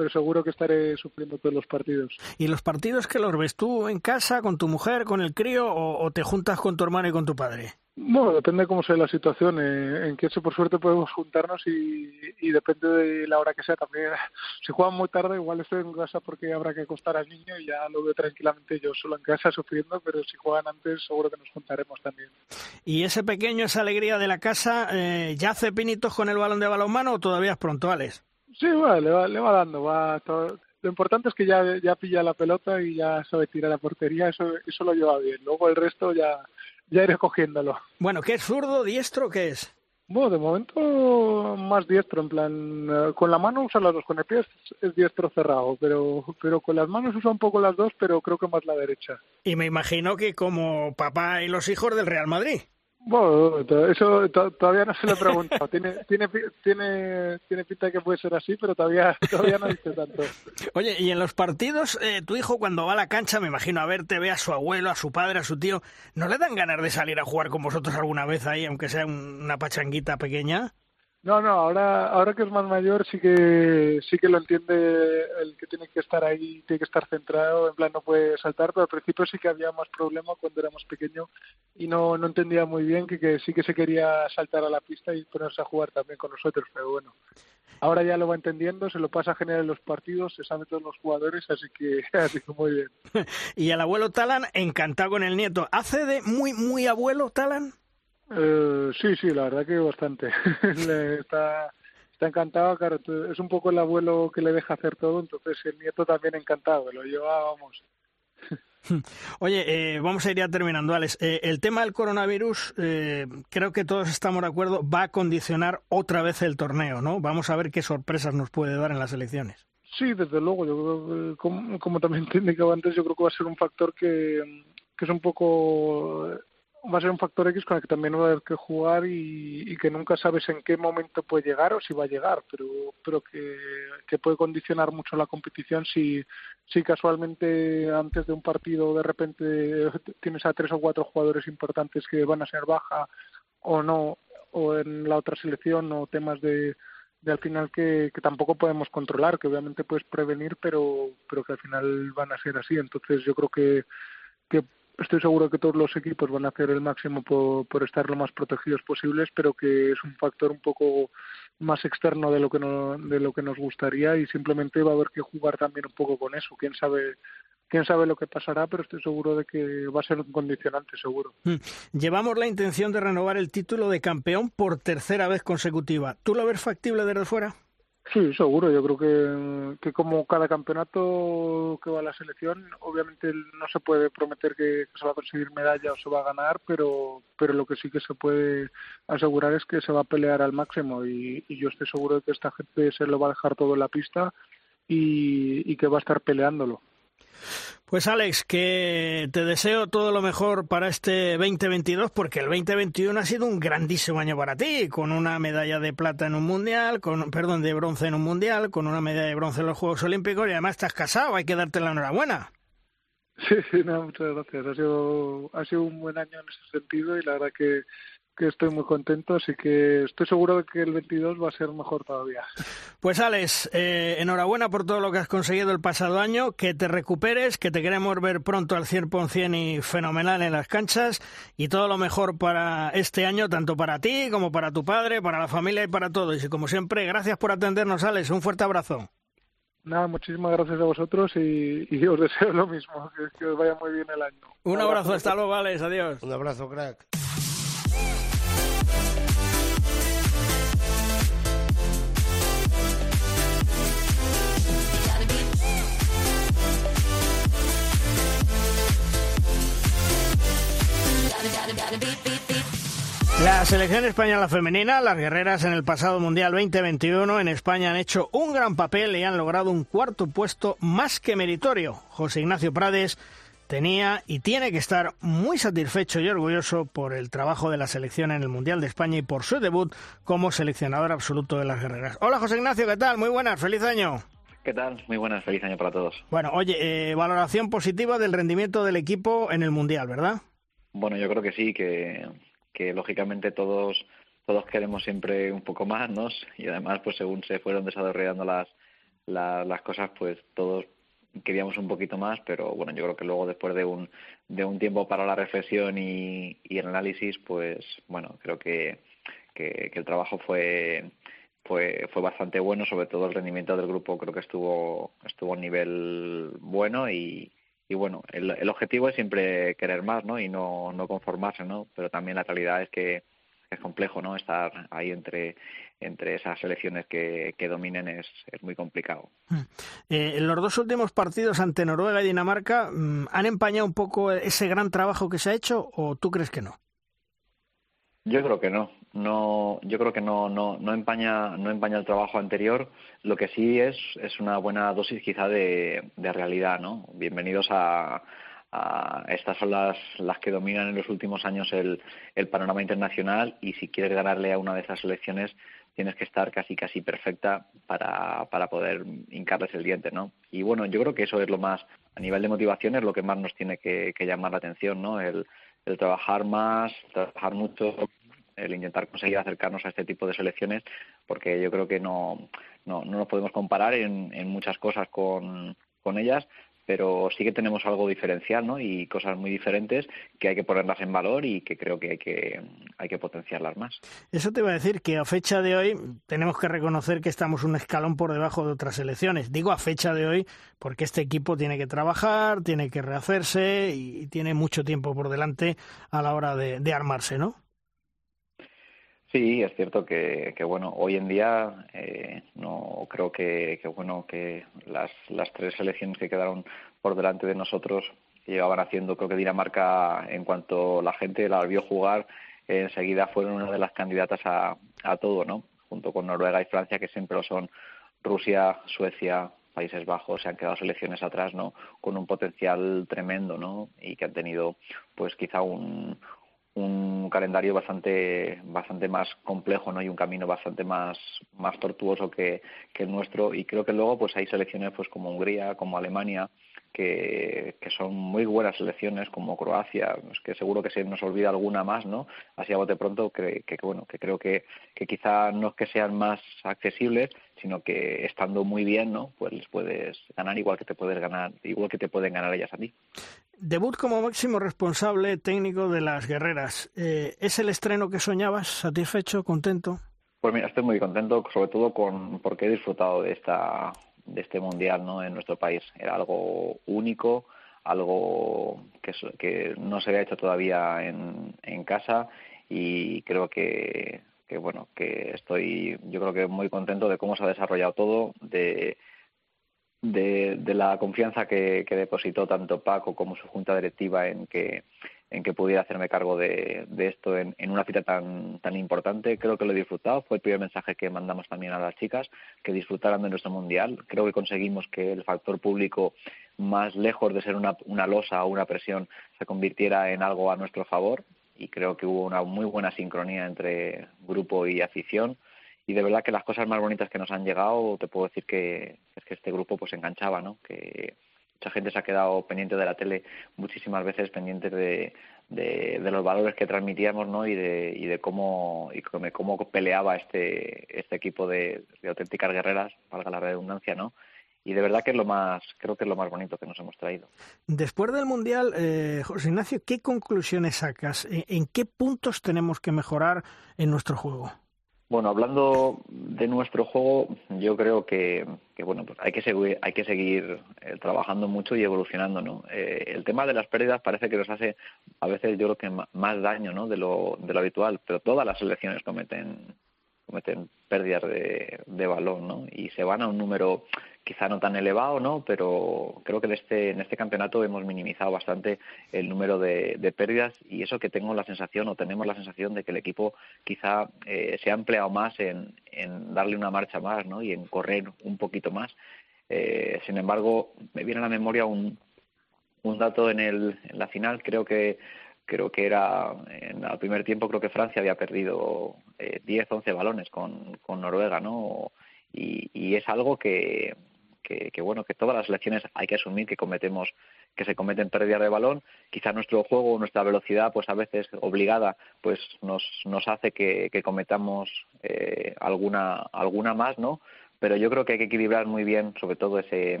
pero seguro que estaré sufriendo todos los partidos. ¿Y los partidos que los ves tú en casa, con tu mujer, con el crío, o, te juntas con tu hermano y con tu padre? Bueno, depende de cómo sea la situación. Eh, en que por suerte podemos juntarnos y, y, depende de la hora que sea también. Si juegan muy tarde, igual estoy en casa porque habrá que acostar al niño y ya lo veo tranquilamente yo solo en casa sufriendo, pero si juegan antes seguro que nos juntaremos también. ¿Y ese pequeño, esa alegría de la casa, eh, ya hace pinitos con el balón de balonmano o todavía es pronto, Alex? Sí, bueno, le va, le va dando. Va Lo importante es que ya, ya pilla la pelota y ya sabe tirar la portería, eso, eso lo lleva bien. Luego el resto ya, ya iré cogiéndolo. Bueno, ¿qué es zurdo, diestro, qué es? Bueno, de momento más diestro, en plan, eh, con la mano usa las dos, con el pie es, diestro cerrado, pero, pero con las manos usa un poco las dos, pero creo que más la derecha. Y me imagino que como papá y los hijos del Real Madrid. Bueno, eso todavía no se lo he preguntado. tiene, tiene, tiene, tiene pinta que puede ser así, pero todavía, todavía no dice tanto. Oye, y en los partidos, eh, tu hijo cuando va a la cancha, me imagino a verte, ve a su abuelo, a su padre, a su tío, ¿no le dan ganas de salir a jugar con vosotros alguna vez ahí, aunque sea una pachanguita pequeña? No, no, ahora, ahora que es más mayor sí que sí que lo entiende el que tiene que estar ahí, tiene que estar centrado, en plan no puede saltar, pero al principio sí que había más problema cuando éramos pequeño y no, no entendía muy bien que, que sí que se quería saltar a la pista y ponerse a jugar también con nosotros, pero bueno, ahora ya lo va entendiendo, se lo pasa a generar en los partidos, se sabe todos los jugadores, así que, así que muy bien. y el abuelo Talan, encantado con el nieto, ¿hace de muy, muy abuelo Talan? Eh, sí, sí, la verdad que bastante. está, está encantado, claro, es un poco el abuelo que le deja hacer todo, entonces el nieto también encantado, lo lleva, vamos. Oye, eh, vamos a ir ya terminando, Alex. Eh, el tema del coronavirus, eh, creo que todos estamos de acuerdo, va a condicionar otra vez el torneo, ¿no? Vamos a ver qué sorpresas nos puede dar en las elecciones. Sí, desde luego. Yo creo que, como, como también te indicaba antes, yo creo que va a ser un factor que, que es un poco va a ser un factor X con el que también va a haber que jugar y, que nunca sabes en qué momento puede llegar o si va a llegar, pero, pero que, que puede condicionar mucho la competición si, si casualmente antes de un partido de repente tienes a tres o cuatro jugadores importantes que van a ser baja o no, o en la otra selección o temas de, de al final que, que tampoco podemos controlar, que obviamente puedes prevenir, pero, pero que al final van a ser así. Entonces yo creo que, que estoy seguro que todos los equipos van a hacer el máximo por, por, estar lo más protegidos posibles, pero que es un factor un poco más externo de lo que no, de lo que nos gustaría y simplemente va a haber que jugar también un poco con eso. Quién sabe quién sabe lo que pasará, pero estoy seguro de que va a ser un condicionante, seguro. Hmm. Llevamos la intención de renovar el título de campeón por tercera vez consecutiva. ¿Tú lo ves factible desde fuera? Sí, seguro. Yo creo que, que como cada campeonato que va a la selección, obviamente no se puede prometer que, se va a conseguir medalla o se va a ganar, pero, pero lo que sí que se puede asegurar es que se va a pelear al máximo y, yo estoy seguro de que esta gente se lo va a dejar todo en la pista y, y que va a estar peleándolo. Pues Alex, que te deseo todo lo mejor para este 2022 porque el 2021 ha sido un grandísimo año para ti, con una medalla de plata en un mundial, con perdón, de bronce en un mundial, con una medalla de bronce en los Juegos Olímpicos y además estás casado, hay que darte la enhorabuena. Sí, sí, no, muchas gracias. Ha sido, ha sido un buen año en ese sentido y la verdad que, que estoy muy contento, así que estoy seguro de que el 22 va a ser mejor todavía. Pues Alex, eh, enhorabuena por todo lo que has conseguido el pasado año, que te recuperes, que te queremos ver pronto al 100% y fenomenal en las canchas y todo lo mejor para este año, tanto para ti como para tu padre, para la familia y para todos. Y como siempre, gracias por atendernos, Alex, un fuerte abrazo. Nada, muchísimas gracias a vosotros y, y os deseo lo mismo, que, que, os vaya muy bien el año. Un, un abrazo, abrazo, hasta luego, Alex, adiós. Un abrazo, crack. La selección española femenina, las guerreras en el pasado Mundial 2021 en España han hecho un gran papel y han logrado un cuarto puesto más que meritorio. José Ignacio Prades tenía y tiene que estar muy satisfecho y orgulloso por el trabajo de la selección en el Mundial de España y por su debut como seleccionador absoluto de las guerreras. Hola José Ignacio, ¿qué tal? Muy buenas, feliz año. ¿Qué tal? Muy buenas, feliz año para todos. Bueno, oye, eh, valoración positiva del rendimiento del equipo en el Mundial, ¿verdad? Bueno, yo creo que sí, que, que lógicamente todos todos queremos siempre un poco más, ¿no? Y además, pues según se fueron desarrollando las, las, las cosas, pues todos queríamos un poquito más, pero bueno, yo creo que luego después de un, de un tiempo para la reflexión y, y el análisis, pues bueno, creo que, que, que el trabajo fue, fue, fue bastante bueno, sobre todo el rendimiento del grupo creo que estuvo, estuvo a un nivel bueno y, y bueno, el, el objetivo es siempre querer más, ¿no? Y no, no conformarse, ¿no? Pero también la realidad es que es complejo, ¿no? Estar ahí entre, entre esas selecciones que, que dominen es, es muy complicado. Eh, los dos últimos partidos ante Noruega y Dinamarca, ¿han empañado un poco ese gran trabajo que se ha hecho o tú crees que no? Yo creo que no. No, yo creo que no, no, no empaña, no empaña el trabajo anterior. Lo que sí es, es una buena dosis quizá de, de realidad, ¿no? Bienvenidos a, a estas son las, las que dominan en los últimos años el, el panorama internacional y si quieres ganarle a una de esas selecciones tienes que estar casi casi perfecta para, para poder hincarles el diente, ¿no? Y bueno, yo creo que eso es lo más, a nivel de motivación, es lo que más nos tiene que, que llamar la atención, ¿no? El, el trabajar más, trabajar mucho, el intentar conseguir acercarnos a este tipo de selecciones, porque yo creo que no, no, no nos podemos comparar en, en muchas cosas con, con ellas, pero sí que tenemos algo diferencial ¿no? y cosas muy diferentes que hay que ponerlas en valor y que creo que hay que, hay que potenciarlas más. Eso te iba a decir que a fecha de hoy tenemos que reconocer que estamos un escalón por debajo de otras selecciones. Digo a fecha de hoy porque este equipo tiene que trabajar, tiene que rehacerse y tiene mucho tiempo por delante a la hora de armarse, ¿no? Sí, es cierto que, que bueno, hoy en día eh, no creo que, que bueno que las, las tres selecciones que quedaron por delante de nosotros llevaban haciendo, creo que Dinamarca, en cuanto la gente la vio jugar, enseguida fueron una de las candidatas a, a todo, ¿no? Junto con Noruega y Francia, que siempre lo son, Rusia, Suecia, Países Bajos se han quedado selecciones atrás, ¿no? Con un potencial tremendo, ¿no? Y que han tenido, pues quizá un, un calendario bastante bastante más complejo no y un camino bastante más más tortuoso que, que el nuestro y creo que luego pues hay selecciones pues como Hungría como Alemania que, que, son muy buenas selecciones como Croacia, que seguro que se nos olvida alguna más, ¿no? Así a bote pronto que, que bueno, que creo que, que quizá no es que sean más accesibles, sino que estando muy bien, ¿no? Pues les puedes ganar igual que te puedes ganar, igual que te pueden ganar ellas a ti. Debut como máximo responsable técnico de las guerreras. Eh, ¿Es el estreno que soñabas? ¿Satisfecho? ¿Contento? Pues mira, estoy muy contento, sobre todo con porque he disfrutado de esta de este mundial no en nuestro país era algo único algo que, que no se había hecho todavía en, en casa y creo que, que bueno que estoy yo creo que muy contento de cómo se ha desarrollado todo de de, de la confianza que, que depositó tanto Paco como su junta directiva en que en que pudiera hacerme cargo de, de esto en, en, una cita tan, tan importante. Creo que lo he disfrutado. Fue el primer mensaje que mandamos también a las chicas, que disfrutaran de nuestro mundial. Creo que conseguimos que el factor público, más lejos de ser una, una losa o una presión, se convirtiera en algo a nuestro favor. Y creo que hubo una muy buena sincronía entre grupo y afición. Y de verdad que las cosas más bonitas que nos han llegado, te puedo decir que es que este grupo pues enganchaba, ¿no? Que mucha gente se ha quedado pendiente de la tele muchísimas veces pendiente de, de, los valores que transmitíamos ¿no? y de, y de cómo y cómo peleaba este este equipo de, de auténticas guerreras valga la redundancia no y de verdad que es lo más creo que es lo más bonito que nos hemos traído después del mundial eh, José Ignacio qué conclusiones sacas en qué puntos tenemos que mejorar en nuestro juego bueno, hablando de nuestro juego, yo creo que, que bueno, pues hay que seguir, hay que seguir eh, trabajando mucho y evolucionando, ¿no? Eh, el tema de las pérdidas parece que nos hace a veces yo creo que más daño, ¿no? De lo, de lo habitual, pero todas las selecciones cometen cometen pérdidas de, de balón, ¿no? Y se van a un número quizá no tan elevado, ¿no? Pero creo que en este, en este campeonato hemos minimizado bastante el número de, de pérdidas y eso que tengo la sensación o tenemos la sensación de que el equipo quizá eh, se ha empleado más en, en darle una marcha más, ¿no? Y en correr un poquito más. Eh, sin embargo, me viene a la memoria un, un dato en, el, en la final, creo que creo que era en el primer tiempo creo que Francia había perdido eh, 10 11 balones con, con Noruega no y, es algo que, que, que, bueno que todas las selecciones hay que asumir que cometemos que se cometen pérdidas de balón. Quizá nuestro juego nuestra velocidad pues a veces obligada pues nos nos hace que, que cometamos eh, alguna alguna más no pero yo creo que hay que equilibrar muy bien sobre todo ese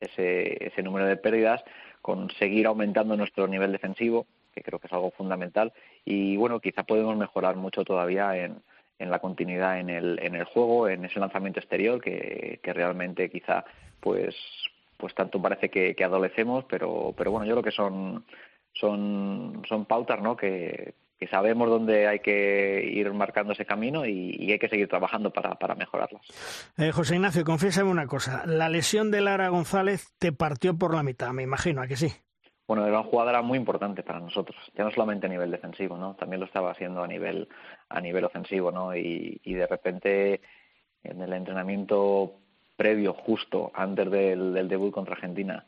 ese, ese número de pérdidas con seguir aumentando nuestro nivel defensivo que creo que es algo fundamental y bueno quizá podemos mejorar mucho todavía en, en la continuidad en el, en el juego en ese lanzamiento exterior que, que realmente quizá pues pues tanto parece que, que adolecemos pero pero bueno yo creo que son son son pautas no que, que sabemos dónde hay que ir marcando ese camino y, y hay que seguir trabajando para, para mejorarlas. Eh, José Ignacio, confiésame una cosa. La lesión de Lara González te partió por la mitad, me imagino, ¿a que sí? Bueno, era una jugadora muy importante para nosotros, ya no solamente a nivel defensivo, ¿no? También lo estaba haciendo a nivel a nivel ofensivo, ¿no? Y, y de repente en el entrenamiento previo, justo antes del, del debut contra Argentina,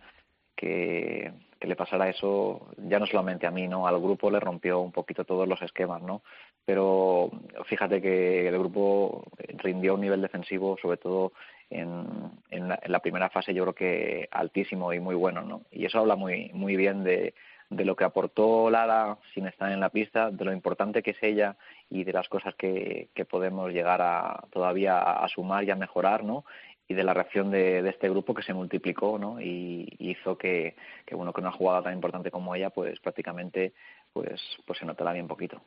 que, que le pasara eso, ya no solamente a mí, ¿no? Al grupo le rompió un poquito todos los esquemas, ¿no? Pero fíjate que el grupo rindió un nivel defensivo, sobre todo en, en, la, primera fase, yo creo que altísimo y muy bueno, ¿no? Y eso habla muy, muy bien de, de lo que aportó Lara sin estar en la pista, de lo importante que es ella y de las cosas que, que podemos llegar a todavía a sumar y a mejorar, ¿no? y de la reacción de, de, este grupo que se multiplicó ¿no? y, y hizo que, que, bueno que una jugada tan importante como ella pues prácticamente pues pues se notara bien poquito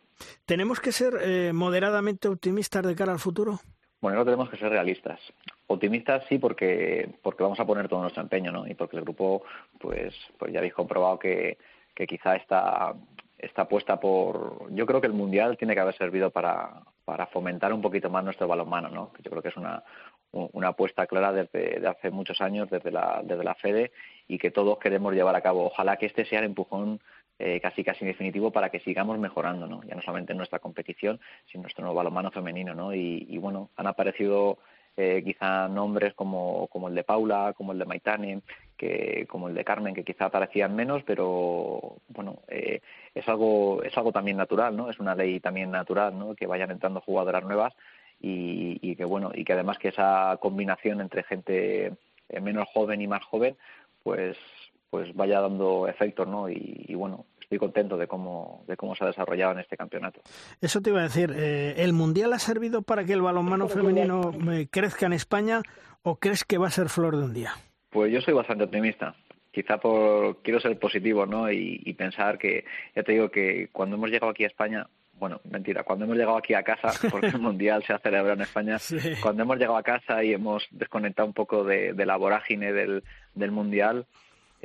tenemos que ser eh, moderadamente optimistas de cara al futuro bueno no tenemos que ser realistas. Optimistas sí porque porque vamos a poner todo nuestro empeño no y porque el grupo pues pues ya habéis comprobado que que quizá está está puesta por yo creo que el mundial tiene que haber servido para para fomentar un poquito más nuestro balonmano no yo creo que es una una apuesta clara desde de hace muchos años desde la, desde la FEDE y que todos queremos llevar a cabo. Ojalá que este sea el empujón eh, casi casi definitivo para que sigamos mejorando, ¿no? ya no solamente en nuestra competición, sino en nuestro nuevo balonmano femenino. ¿no? Y, y bueno, han aparecido eh, quizá nombres como, como el de Paula, como el de Maitane, que, como el de Carmen, que quizá parecían menos, pero bueno, eh, es algo es algo también natural, ¿no? Es una ley también natural, ¿no? Que vayan entrando jugadoras nuevas y, y que bueno y que además que esa combinación entre gente menos joven y más joven pues pues vaya dando efectos, ¿no? Y, bueno, estoy contento de cómo, de cómo se ha desarrollado en este campeonato. Eso te iba a decir, eh, ¿el Mundial ha servido para que el balonmano femenino eh, crezca en España o crees que va a ser flor de un día? Pues yo soy bastante optimista. Quizá por quiero ser positivo, ¿no? Y, y pensar que, ya te digo que cuando hemos llegado aquí a España, bueno, mentira, cuando hemos llegado aquí a casa, porque el Mundial se ha celebrado en España, cuando hemos llegado a casa y hemos desconectado un poco de, de la vorágine del, del Mundial,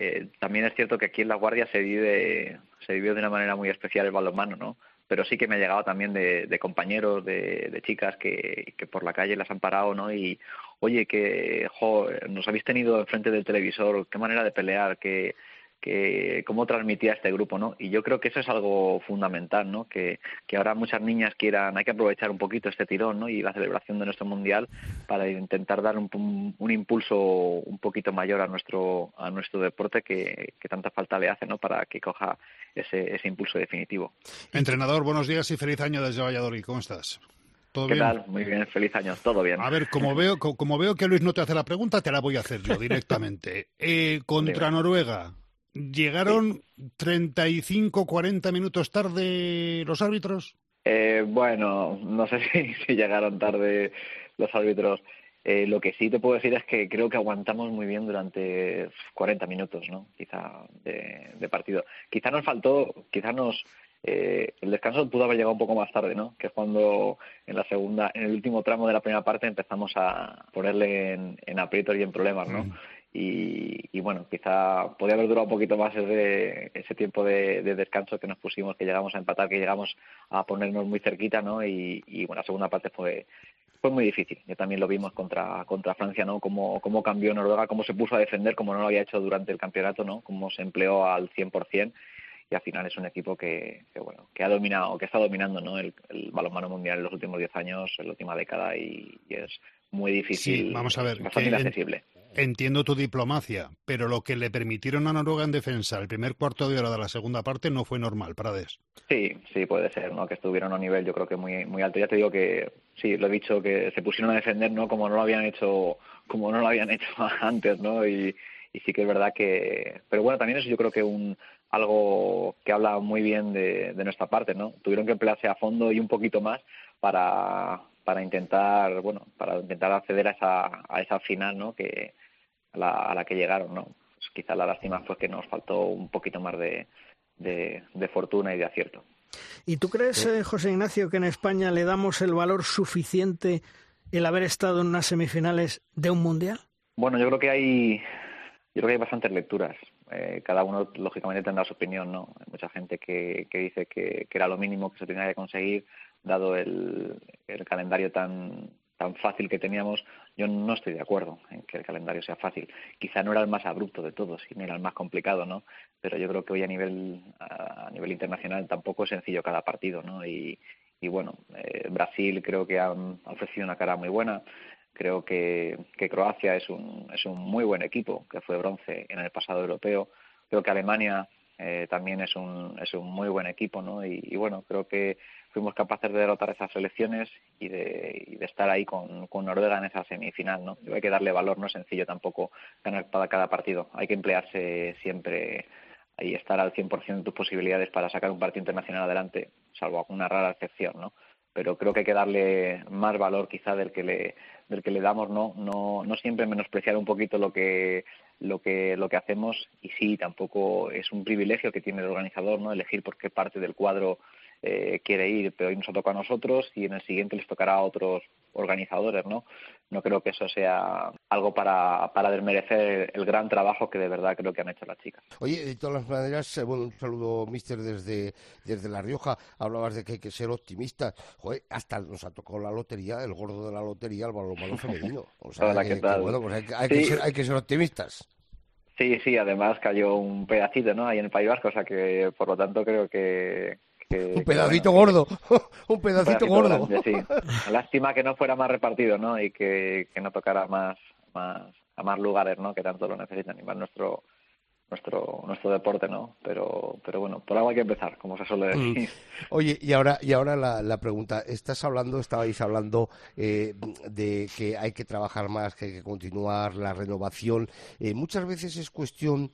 eh, también es cierto que aquí en La Guardia se vive, se vive de una manera muy especial el balonmano, ¿no? Pero sí que me ha llegado también de, compañeros, de, chicas que, que por la calle las han parado, ¿no? Y, oye, que jo, nos habéis tenido enfrente del televisor, qué manera de pelear, que que cómo transmitía este grupo, ¿no? Y yo creo que eso es algo fundamental, ¿no? Que, que ahora muchas niñas quieran, hay que aprovechar un poquito este tirón, ¿no? Y la celebración de nuestro mundial para intentar dar un, un impulso un poquito mayor a nuestro a nuestro deporte que, que, tanta falta le hace, ¿no? Para que coja ese, ese impulso definitivo. Entrenador, buenos días y feliz año desde Valladolid. ¿Cómo estás? ¿Todo ¿Qué bien? tal? Muy bien, feliz año, todo bien. A ver, como veo, como veo que Luis no te hace la pregunta, te la voy a hacer yo directamente. Eh, contra Noruega, ¿Llegaron 35, 40 minutos tarde los árbitros? Eh, bueno, no sé si, si, llegaron tarde los árbitros. Eh, lo que sí te puedo decir es que creo que aguantamos muy bien durante 40 minutos, ¿no? Quizá de, de partido. Quizá nos faltó, quizá nos eh, el descanso pudo haber llegado un poco más tarde, ¿no? Que es cuando en la segunda, en el último tramo de la primera parte empezamos a ponerle en, en aprietos y en problemas, ¿no? Mm. Y, y, bueno, quizá podría haber durado un poquito más ese, ese tiempo de, de, descanso que nos pusimos, que llegamos a empatar, que llegamos a ponernos muy cerquita, ¿no? Y, bueno, la segunda parte fue fue muy difícil. Ya también lo vimos contra contra Francia, ¿no? Cómo, cómo cambió Noruega, cómo se puso a defender, como no lo había hecho durante el campeonato, ¿no? Cómo se empleó al 100% y al final es un equipo que, que bueno que ha dominado que está dominando ¿no? el, el balonmano mundial en los últimos 10 años en la última década y es muy difícil sí, vamos a ver bastante inaccesible Entiendo tu diplomacia, pero lo que le permitieron a Noruega en defensa el primer cuarto de hora de la segunda parte no fue normal, Prades. Sí, sí, puede ser, ¿no? Que estuvieron a un nivel, yo creo que muy muy alto. Ya te digo que, sí, lo he dicho, que se pusieron a defender, ¿no? Como no lo habían hecho, como no lo habían hecho antes, ¿no? Y, y sí que es verdad que... Pero bueno, también es yo creo que un algo que habla muy bien de, de nuestra parte, ¿no? Tuvieron que emplearse a fondo y un poquito más para para intentar bueno para intentar acceder a esa a esa final no que a la, a la que llegaron, ¿no? Pues quizá la lástima fue que nos faltó un poquito más de, de, de fortuna y de acierto. ¿Y tú crees, eh, José Ignacio, que en España le damos el valor suficiente el haber estado en unas semifinales de un mundial? Bueno, yo creo que hay, yo creo que hay bastantes lecturas. Eh, cada uno, lógicamente, tendrá su opinión, ¿no? Hay mucha gente que, que dice que, que, era lo mínimo que se tenía que conseguir, dado el, el calendario tan, tan fácil que teníamos, yo no estoy de acuerdo en que el calendario sea fácil. Quizá no era el más abrupto de todos y no era el más complicado, ¿no? Pero yo creo que hoy a nivel a nivel internacional tampoco es sencillo cada partido, ¿no? Y, y bueno, eh, Brasil creo que ha ofrecido una cara muy buena. Creo que, que Croacia es un, es un muy buen equipo, que fue bronce en el pasado europeo. Creo que Alemania eh, también es un, es un muy buen equipo, ¿no? Y, bueno, creo que fuimos capaces de derrotar esas selecciones y de, y de estar ahí con, con, Noruega en esa semifinal, ¿no? Hay que darle valor, no es sencillo tampoco ganar para cada partido. Hay que emplearse siempre y estar al 100% de tus posibilidades para sacar un partido internacional adelante, salvo alguna rara excepción, ¿no? Pero creo que hay que darle más valor quizá del que le del que le damos, no no no siempre menospreciar un poquito lo que lo que lo que hacemos y sí tampoco es un privilegio que tiene el organizador, ¿no? Elegir por qué parte del cuadro eh, quiere ir, pero hoy nos ha tocado a nosotros y en el siguiente les tocará a otros organizadores, ¿no? No creo que eso sea algo para, para desmerecer el gran trabajo que de verdad creo que han hecho las chicas. Oye, de todas las maneras, eh, bueno, un saludo, mister, desde, desde La Rioja. Hablabas de que hay que ser optimistas. Joder, hasta nos ha tocado la lotería, el gordo de la lotería, el balonmano femenino. O sea, Hola, que, ¿qué tal? Que, bueno, pues hay, hay, sí. que ser, hay que ser optimistas. Sí, sí, además cayó un pedacito, ¿no? Ahí en el País Vasco, o sea que por lo tanto creo que, que, un pedacito bueno, gordo, un pedacito, un pedacito gordo. Grande, sí. Lástima que no fuera más repartido, ¿no? Y que, que no tocara más, más, a más lugares, ¿no? Que tanto lo necesitan y más nuestro nuestro nuestro deporte, ¿no? Pero pero bueno, por algo hay que empezar, como se suele decir. Mm. Oye, y ahora y ahora la, la pregunta, estás hablando, estabais hablando eh, de que hay que trabajar más, que hay que continuar la renovación. Eh, muchas veces es cuestión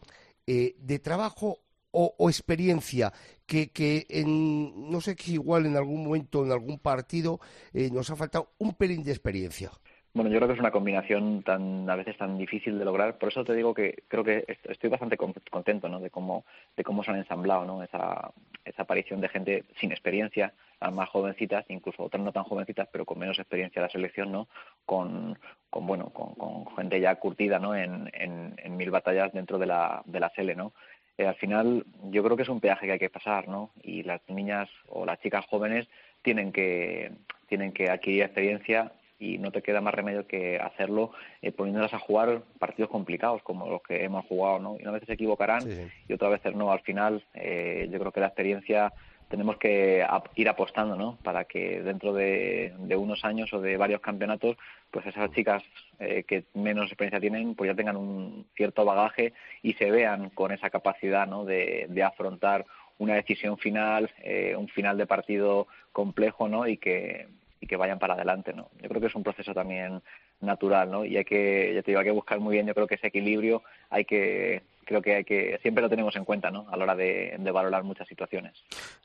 eh, de trabajo o, experiencia que, que en, no sé si igual en algún momento, en algún partido, eh, nos ha faltado un pelín de experiencia. Bueno, yo creo que es una combinación tan a veces tan difícil de lograr. Por eso te digo que creo que estoy bastante contento, ¿no? De cómo de cómo se han ensamblado, ¿no? Esa esa aparición de gente sin experiencia, las más jovencitas, incluso otras no tan jovencitas, pero con menos experiencia de la selección, ¿no? Con, con bueno, con, gente ya curtida, ¿no? En, en, en, mil batallas dentro de la de la Sele, ¿no? Eh, al final yo creo que es un peaje que hay que pasar, ¿no? Y las niñas o las chicas jóvenes tienen que tienen que adquirir experiencia y no te queda más remedio que hacerlo eh, poniéndolas a jugar partidos complicados como los que hemos jugado, ¿no? Y una vez se equivocarán y otra vez no. Al final eh, yo creo que la experiencia tenemos que ir apostando, ¿no? Para que dentro de, unos años o de varios campeonatos, pues esas chicas eh, que menos experiencia tienen, pues ya tengan un cierto bagaje y se vean con esa capacidad, ¿no? De, afrontar una decisión final, eh, un final de partido complejo, ¿no? Y que y que vayan para adelante, ¿no? Yo creo que es un proceso también natural, ¿no? Y hay que, ya te digo, hay que buscar muy bien, yo creo que ese equilibrio hay que creo que hay que siempre lo tenemos en cuenta ¿no? a la hora de, valorar muchas situaciones.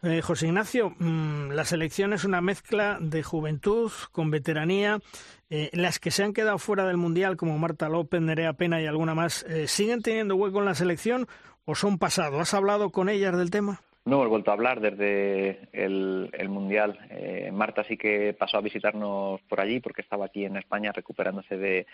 Eh, José Ignacio, mm, la selección es una mezcla de juventud con veteranía. Eh, las que se han quedado fuera del Mundial, como Marta López, Nerea Pena y alguna más, eh, ¿siguen teniendo hueco en la selección o son pasado? ¿Has hablado con ellas del tema? No he vuelto a hablar desde el, Mundial. Eh, Marta sí que pasó a visitarnos por allí porque estaba aquí en España recuperándose de,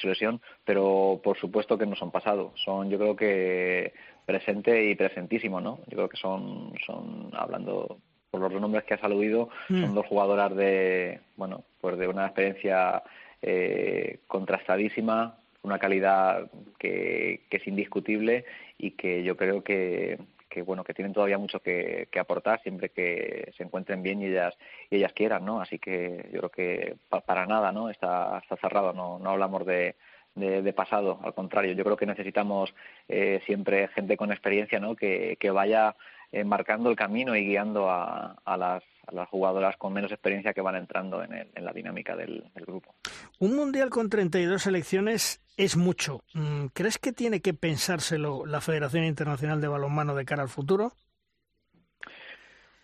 su lesión, pero por supuesto que no son pasados. Son, yo creo que presente y presentísimo, ¿no? Yo creo que son, son hablando por los nombres que has aludido, mm. son dos jugadoras de, bueno, pues de una experiencia eh, contrastadísima, una calidad que, que es indiscutible y que yo creo que que bueno que tienen todavía mucho que, aportar siempre que se encuentren bien y ellas y ellas quieran no así que yo creo que para nada no está, está cerrado no no hablamos de, de, pasado al contrario yo creo que necesitamos eh, siempre gente con experiencia no que, que vaya eh, marcando el camino y guiando a, a las a las jugadoras con menos experiencia que van entrando en, en la dinámica del, grupo. Un mundial con 32 selecciones es mucho. Mm, ¿Crees que tiene que pensárselo la Federación Internacional de Balonmano de cara al futuro?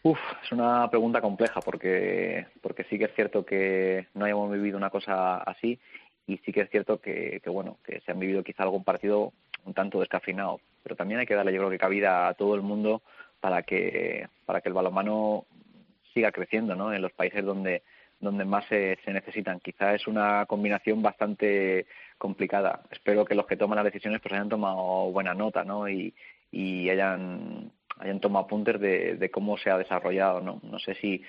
Uf, es una pregunta compleja porque, porque sí que es cierto que no hayamos vivido una cosa así y sí que es cierto que, que bueno, que se han vivido quizá algún partido un tanto descafeinado, pero también hay que darle yo creo que cabida a todo el mundo para que para que el balonmano siga creciendo ¿no? en los países donde, donde más se, se necesitan. Quizá es una combinación bastante complicada. Espero que los que toman las decisiones pues hayan tomado buena nota ¿no? y, y hayan, hayan tomado apuntes de, de cómo se ha desarrollado. ¿no? no sé si,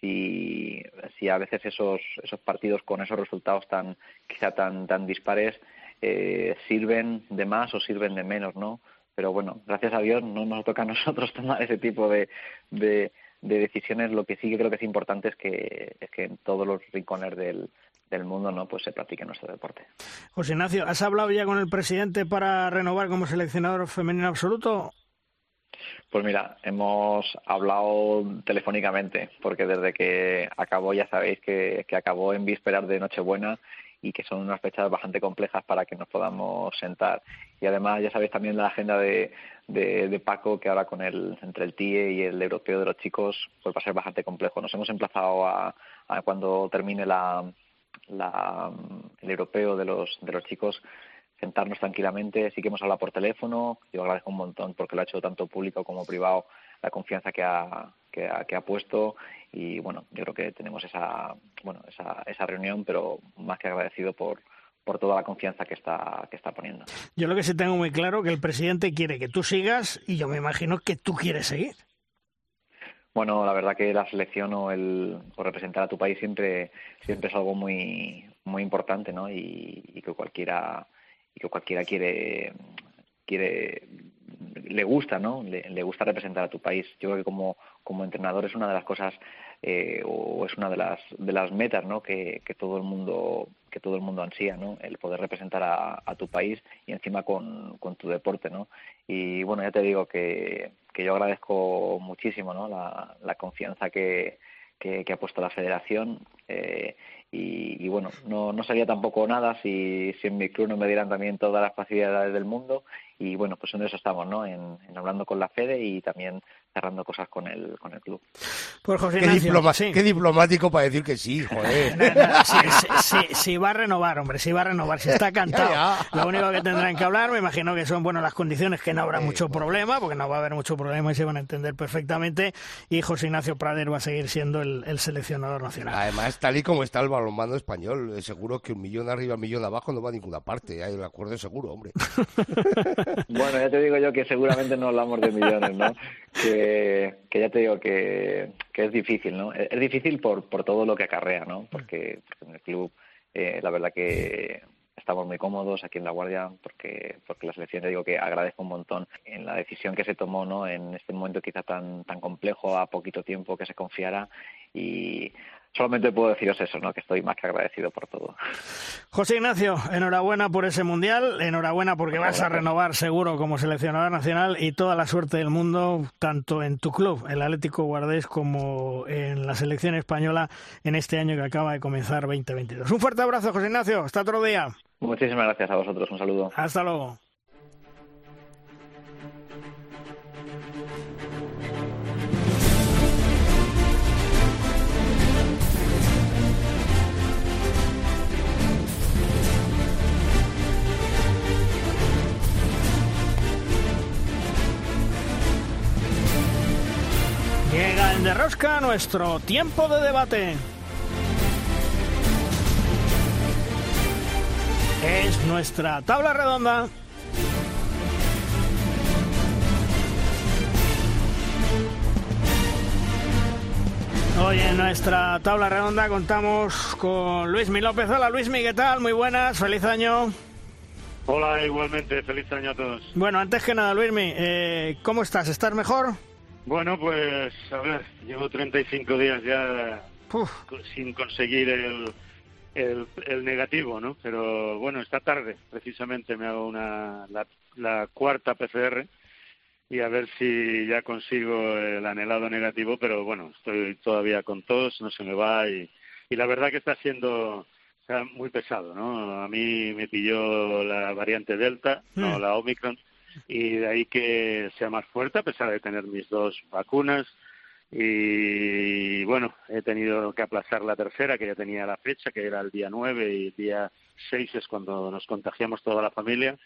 si, si a veces esos, esos partidos con esos resultados tan quizá tan, tan dispares eh, sirven de más o sirven de menos, ¿no? Pero bueno, gracias a Dios no nos toca a nosotros tomar ese tipo de, de, de decisiones, lo que sí que creo que es importante es que, es que en todos los rincones del, del mundo no pues se practique nuestro deporte. José Ignacio, ¿has hablado ya con el presidente para renovar como seleccionador femenino absoluto? Pues mira, hemos hablado telefónicamente, porque desde que acabó, ya sabéis que, que acabó en vísperas de Nochebuena y que son unas fechas bastante complejas para que nos podamos sentar. Y además, ya sabéis también la agenda de, de, Paco, que ahora con el, entre el TIE y el europeo de los chicos, pues va a ser bastante complejo. Nos hemos emplazado a, a cuando termine la, la, el europeo de los, de los chicos, sentarnos tranquilamente. Sí que hemos hablado por teléfono. Yo agradezco un montón porque lo ha hecho tanto público como privado la confianza que ha, que ha, que ha puesto y bueno, yo creo que tenemos esa, bueno, esa, esa reunión, pero más que agradecido por, por toda la confianza que está, que está poniendo. Yo lo que sí tengo muy claro que el presidente quiere que tú sigas y yo me imagino que tú quieres seguir. Bueno, la verdad que la selección o el o representar a tu país siempre siempre es algo muy muy importante, ¿no? Y, y que cualquiera y que cualquiera quiere quiere le gusta, ¿no? Le, gusta representar a tu país. Yo creo que como, como entrenador es una de las cosas eh, o es una de las de las metas, ¿no? Que, que todo el mundo que todo el mundo ansía, ¿no? El poder representar a, a tu país y encima con, tu deporte, ¿no? Y bueno, ya te digo que, que yo agradezco muchísimo, ¿no? La, la confianza que, que, ha puesto la Federación. Eh, y, y, bueno, no, no sería tampoco nada si, si en mi club no me dieran también todas las facilidades del mundo y bueno, pues en eso estamos, ¿no? En, hablando con la Fede y también cerrando cosas con el, con el club. Pues José qué, qué diplomático para decir que sí, joder. Si va a renovar, hombre, si va a renovar, si está cantado. Lo único que tendrán que hablar, me imagino que son bueno las condiciones, que no habrá mucho problema, porque no va a haber mucho problema y se van a entender perfectamente. Y José Ignacio Prader va a seguir siendo el, el seleccionador nacional. Además, tal y como está el balonmano español, eh, seguro que un millón arriba, un millón abajo no va a ninguna parte. Hay el acuerdo seguro, hombre. bueno, ya te digo yo que seguramente no hablamos de millones, ¿no? Que, ya te digo que, que es difícil, ¿no? Es difícil por, por todo lo que acarrea, ¿no? Porque, en el club, eh, la verdad que estamos muy cómodos aquí en La Guardia porque, porque la selección, te digo que agradezco un montón en la decisión que se tomó, ¿no? En este momento quizá tan, tan complejo, a poquito tiempo que se confiara y solamente puedo deciros eso, ¿no? que estoy más que agradecido por todo. José Ignacio, enhorabuena por ese mundial, enhorabuena porque vas a renovar seguro como seleccionador nacional y toda la suerte del mundo, tanto en tu club, el Atlético Guardés, como en la selección española en este año que acaba de comenzar 2022. Un fuerte abrazo, José Ignacio, hasta otro día. Muchísimas gracias a vosotros, un saludo. Hasta luego. En Derrosca nuestro tiempo de debate. Es nuestra tabla redonda. Hoy en nuestra tabla redonda contamos con Luismi López. Hola Luismi, ¿qué tal? Muy buenas, feliz año. Hola, igualmente, feliz año a todos. Bueno, antes que nada, Luismi, eh, ¿cómo estás? ¿Estás mejor? Bueno, pues a ver, llevo 35 días ya sin conseguir el, el, negativo, ¿no? Pero bueno, esta tarde precisamente me hago una, la, cuarta PCR y a ver si ya consigo el anhelado negativo, pero bueno, estoy todavía con tos, no se me va y, y la verdad que está siendo muy pesado, ¿no? A mí me pilló la variante Delta, no hmm. la Omicron, y de ahí que sea más fuerte a pesar de tener mis dos vacunas y bueno, he tenido que aplazar la tercera que ya tenía la fecha, que era el día 9 y el día 6 es cuando nos contagiamos toda la familia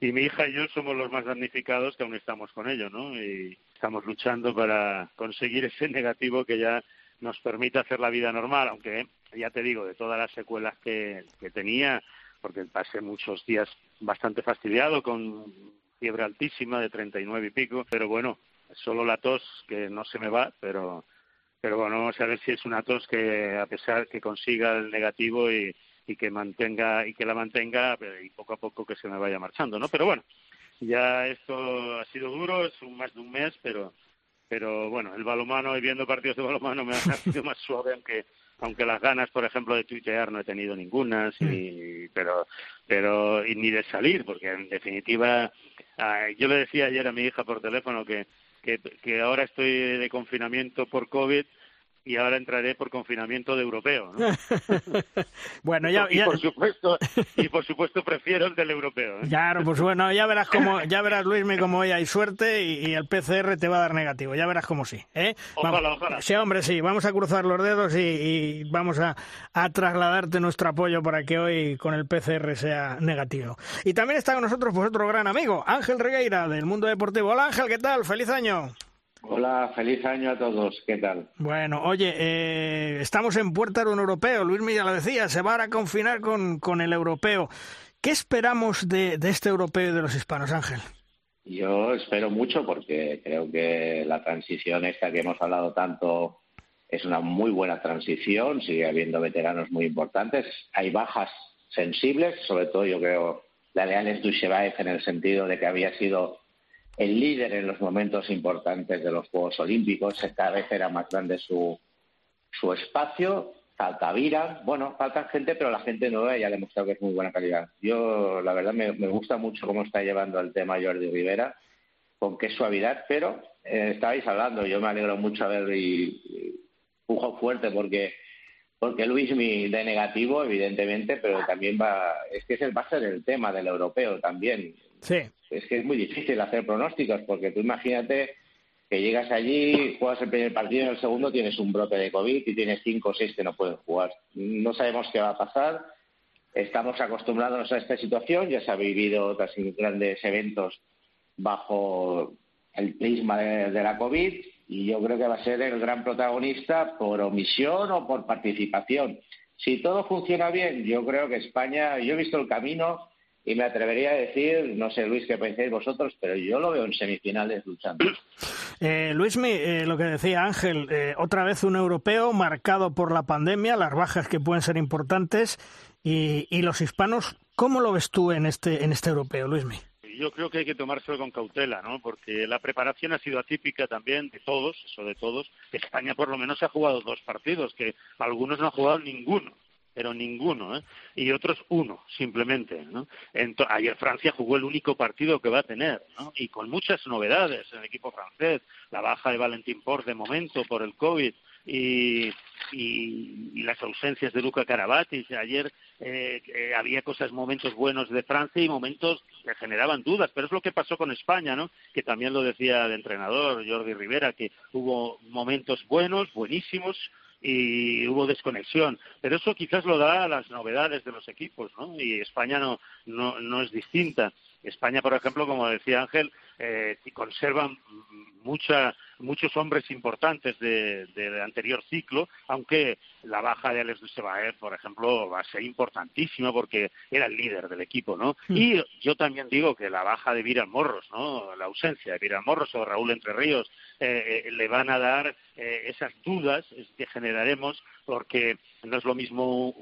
y mi hija y yo somos los más damnificados que aún estamos con ello, ¿no? Y estamos luchando para conseguir ese negativo que ya nos permita hacer la vida normal, aunque ya te digo, de todas las secuelas que, que tenía, porque pasé muchos días bastante fastidiado con fiebre altísima de 39 y pico, pero bueno, solo la tos que no se me va, pero pero bueno, vamos a ver si es una tos que a pesar que consiga el negativo y, y que mantenga y que la mantenga y poco a poco que se me vaya marchando, ¿no? Pero bueno, ya esto ha sido duro, es un, más de un mes, pero pero bueno, el balomano y viendo partidos de balomano me ha sido más suave, aunque aunque las ganas, por ejemplo, de tuitear no he tenido ninguna, mm. pero pero y ni de salir, porque en definitiva Ah, yo le decía ayer a mi hija por teléfono que, que, que ahora estoy de confinamiento por COVID y ahora entraré por confinamiento de europeo. ¿no? bueno, ya, y, por supuesto, y por supuesto prefiero el del europeo. ¿eh? Claro, pues bueno, ya verás cómo, ya verás Luismi como hoy hay suerte y, el PCR te va a dar negativo. Ya verás como sí. ¿eh? Ojalá, ojalá. Sí, hombre, sí. Vamos a cruzar los dedos y, vamos a, a, trasladarte nuestro apoyo para que hoy con el PCR sea negativo. Y también está con nosotros pues otro gran amigo, Ángel Regueira del Mundo Deportivo. Hola Ángel, ¿qué tal? Feliz año. Hola, feliz año a todos. ¿Qué tal? Bueno, oye, eh, estamos en puerta de un europeo. Luis ya lo decía, se va a confinar con, con el europeo. ¿Qué esperamos de, de este europeo y de los hispanos, Ángel? Yo espero mucho porque creo que la transición esta que hemos hablado tanto es una muy buena transición, sigue habiendo veteranos muy importantes, hay bajas sensibles, sobre todo yo creo la de Alex Duchevaev en el sentido de que había sido el líder en los momentos importantes de los Juegos Olímpicos. Cada vez era más grande su, su espacio. Falta Vira. Bueno, falta gente, pero la gente nueva ya ha demostrado que es muy buena calidad. Yo, la verdad, me, gusta mucho cómo está llevando el tema Jordi Rivera, con qué suavidad, pero eh, estabais hablando, yo me alegro mucho a ver y, pujo fuerte porque porque Luis mi de negativo, evidentemente, pero también va, es que es el base del tema del europeo también Es que es muy difícil hacer pronósticos, porque tú imagínate que llegas allí, juegas el primer partido en el segundo tienes un brote de COVID y tienes cinco o seis que no pueden jugar. No sabemos qué va a pasar. Estamos acostumbrándonos a esta situación, ya se ha vivido otros grandes eventos bajo el prisma de, la COVID y yo creo que va a ser el gran protagonista por omisión o por participación. Si todo funciona bien, yo creo que España, yo he visto el camino y me atrevería a decir, no sé Luis qué pensáis vosotros, pero yo lo veo en semifinales luchando. Eh, Luismi, eh, lo que decía Ángel, eh, otra vez un europeo marcado por la pandemia, las bajas que pueden ser importantes y, y los hispanos, ¿cómo lo ves tú en este, en este europeo, Luismi? yo creo que hay que tomárselo con cautela, ¿no? Porque la preparación ha sido atípica también de todos, eso de todos. España por lo menos ha jugado dos partidos, que algunos no han jugado ninguno pero ninguno, ¿eh? y otros uno, simplemente. ¿no? ayer Francia jugó el único partido que va a tener, ¿no? y con muchas novedades en el equipo francés, la baja de Valentín Port de momento por el COVID, y, y, las ausencias de Luca Carabatis. Ayer eh, eh, había cosas, momentos buenos de Francia y momentos que generaban dudas, pero es lo que pasó con España, ¿no? Que también lo decía el entrenador Jordi Rivera, que hubo momentos buenos, buenísimos, y hubo desconexión. Pero eso quizás lo da a las novedades de los equipos, ¿no? Y España no, no, no es distinta. España, por ejemplo, como decía Ángel, eh, conserva mucha, muchos hombres importantes del de, anterior ciclo, aunque la baja de Alex Dusebaev, por ejemplo, va a ser importantísima porque era el líder del equipo, ¿no? Mm. Y yo también digo que la baja de Viral Morros, ¿no? La ausencia de Viral Morros o Raúl Entre Ríos eh, eh, le van a dar eh, esas dudas que generaremos porque no es lo mismo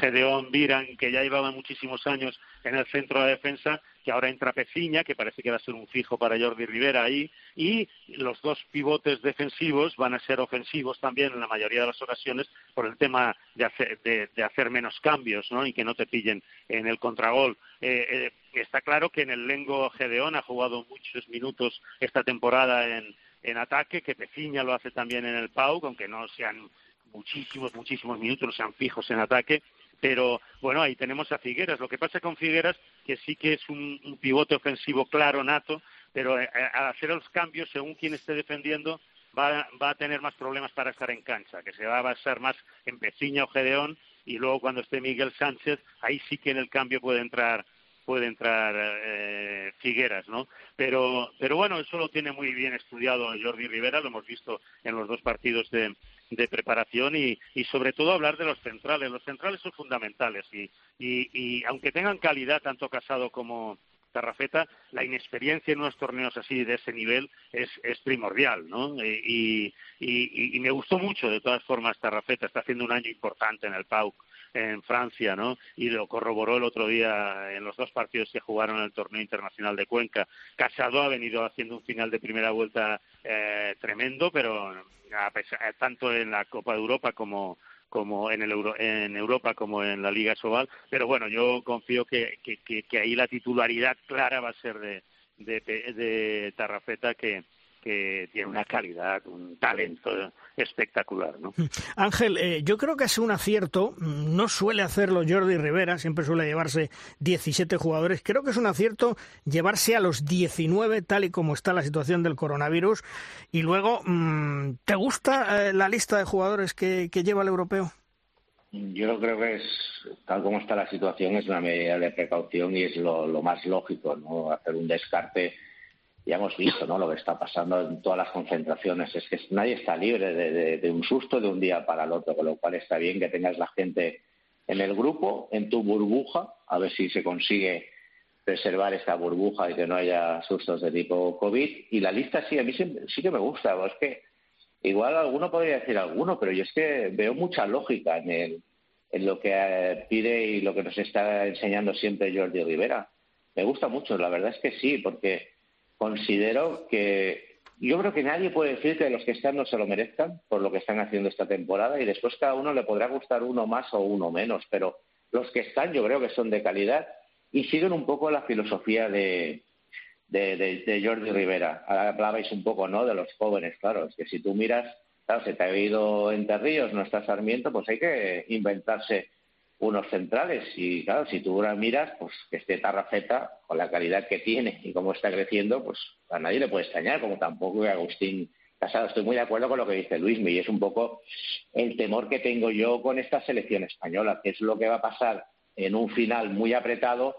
Gedeón Viran, que ya llevaba muchísimos años en el centro de defensa, que ahora entra Peciña, que parece que va a ser un fijo para Jordi Rivera ahí, y los dos pivotes defensivos van a ser ofensivos también en la mayoría de las ocasiones por el tema de hacer, de, hacer menos cambios ¿no? y que no te pillen en el contragol. Eh, eh, está claro que en el Lengo Gedeón ha jugado muchos minutos esta temporada en, en ataque, que Peciña lo hace también en el PAU, aunque no sean muchísimos, muchísimos minutos, sean fijos en ataque. Pero bueno, ahí tenemos a Figueras. Lo que pasa con Figueras, que sí que es un, pivote ofensivo claro, nato, pero eh, eh, al hacer los cambios, según quien esté defendiendo, va, va, a tener más problemas para estar en cancha, que se va a basar más en Peciña o Gedeón, y luego cuando esté Miguel Sánchez, ahí sí que en el cambio puede entrar puede entrar eh, Figueras, ¿no? Pero, pero bueno, eso lo tiene muy bien estudiado Jordi Rivera, lo hemos visto en los dos partidos de, de preparación y, y, sobre todo hablar de los centrales. Los centrales son fundamentales y, y, y aunque tengan calidad tanto Casado como, Tarrafeta, la inexperiencia en unos torneos así de ese nivel es, es primordial, ¿no? Y, y, y, me gustó mucho, de todas formas, Tarrafeta está haciendo un año importante en el PAUC en Francia, ¿no? Y lo corroboró el otro día en los dos partidos que jugaron en el torneo internacional de Cuenca. Casado ha venido haciendo un final de primera vuelta eh, tremendo, pero a pesar, tanto en la Copa de Europa como como en, el en Europa como en la Liga Sobal, pero bueno, yo confío que, que, que, ahí la titularidad clara va a ser de, de, de Tarrafeta, que, que tiene una calidad, un talento espectacular. ¿no? Ángel, eh, yo creo que es un acierto, no suele hacerlo Jordi Rivera, siempre suele llevarse 17 jugadores, creo que es un acierto llevarse a los 19 tal y como está la situación del coronavirus y luego, mm, ¿te gusta eh, la lista de jugadores que, que lleva el europeo? Yo creo que es, tal como está la situación, es una medida de precaución y es lo, lo más lógico, ¿no? Hacer un descarte ya hemos visto ¿no? lo que está pasando en todas las concentraciones. Es que nadie está libre de, un susto de un día para el otro, con lo cual está bien que tengas la gente en el grupo, en tu burbuja, a ver si se consigue preservar esta burbuja y que no haya sustos de tipo COVID. Y la lista sí, a mí sí, que me gusta. Es que igual alguno podría decir alguno, pero yo es que veo mucha lógica en, el, en lo que eh, pide y lo que nos está enseñando siempre Jordi Rivera. Me gusta mucho, la verdad es que sí, porque considero que yo creo que nadie puede decir que los que están no se lo merezcan por lo que están haciendo esta temporada y después cada uno le podrá gustar uno más o uno menos, pero los que están yo creo que son de calidad y siguen un poco la filosofía de, de, Jordi Rivera. hablabais un poco, ¿no?, de los jóvenes, claro, es que si tú miras, claro, se te ha ido Entre Ríos, no está Sarmiento, pues hay que inventarse unos centrales. Y claro, si tú ahora miras, pues que este Tarrafeta, con la calidad que tiene y cómo está creciendo, pues a nadie le puede extrañar, como tampoco que Agustín Casado. Estoy muy de acuerdo con lo que dice Luis, y es un poco el temor que tengo yo con esta selección española, que es lo que va a pasar en un final muy apretado.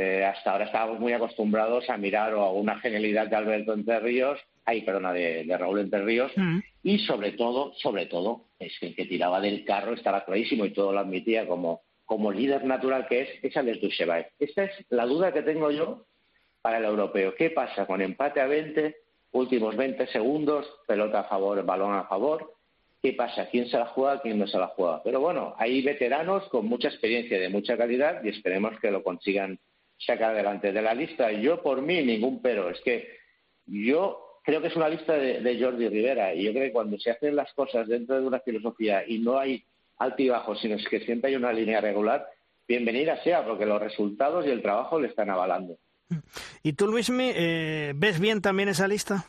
Eh, hasta ahora estábamos muy acostumbrados a mirar o a una genialidad de Alberto Entre Ríos, ay, perdona, de, Raúl Entre Ríos, mm. y sobre todo, sobre todo, es que el que tiraba del carro estaba clarísimo y todo lo admitía como, como líder natural que es, es Alex Duchebaev. Esta es la duda que tengo yo para el europeo. ¿Qué pasa con empate a 20? últimos 20 segundos, pelota a favor, balón a favor. ¿Qué pasa? ¿Quién se la juega? ¿Quién no se la juega? Pero bueno, hay veteranos con mucha experiencia de mucha calidad y esperemos que lo consigan sacar adelante. De la lista, yo por mí ningún pero. Es que yo creo que es una lista de, Jordi Rivera y yo creo que cuando se hacen las cosas dentro de una filosofía y no hay altibajos, sino es que siempre hay una línea regular, bienvenida sea, porque los resultados y el trabajo le están avalando. ¿Y tú, Luismi, eh, ves bien también esa lista?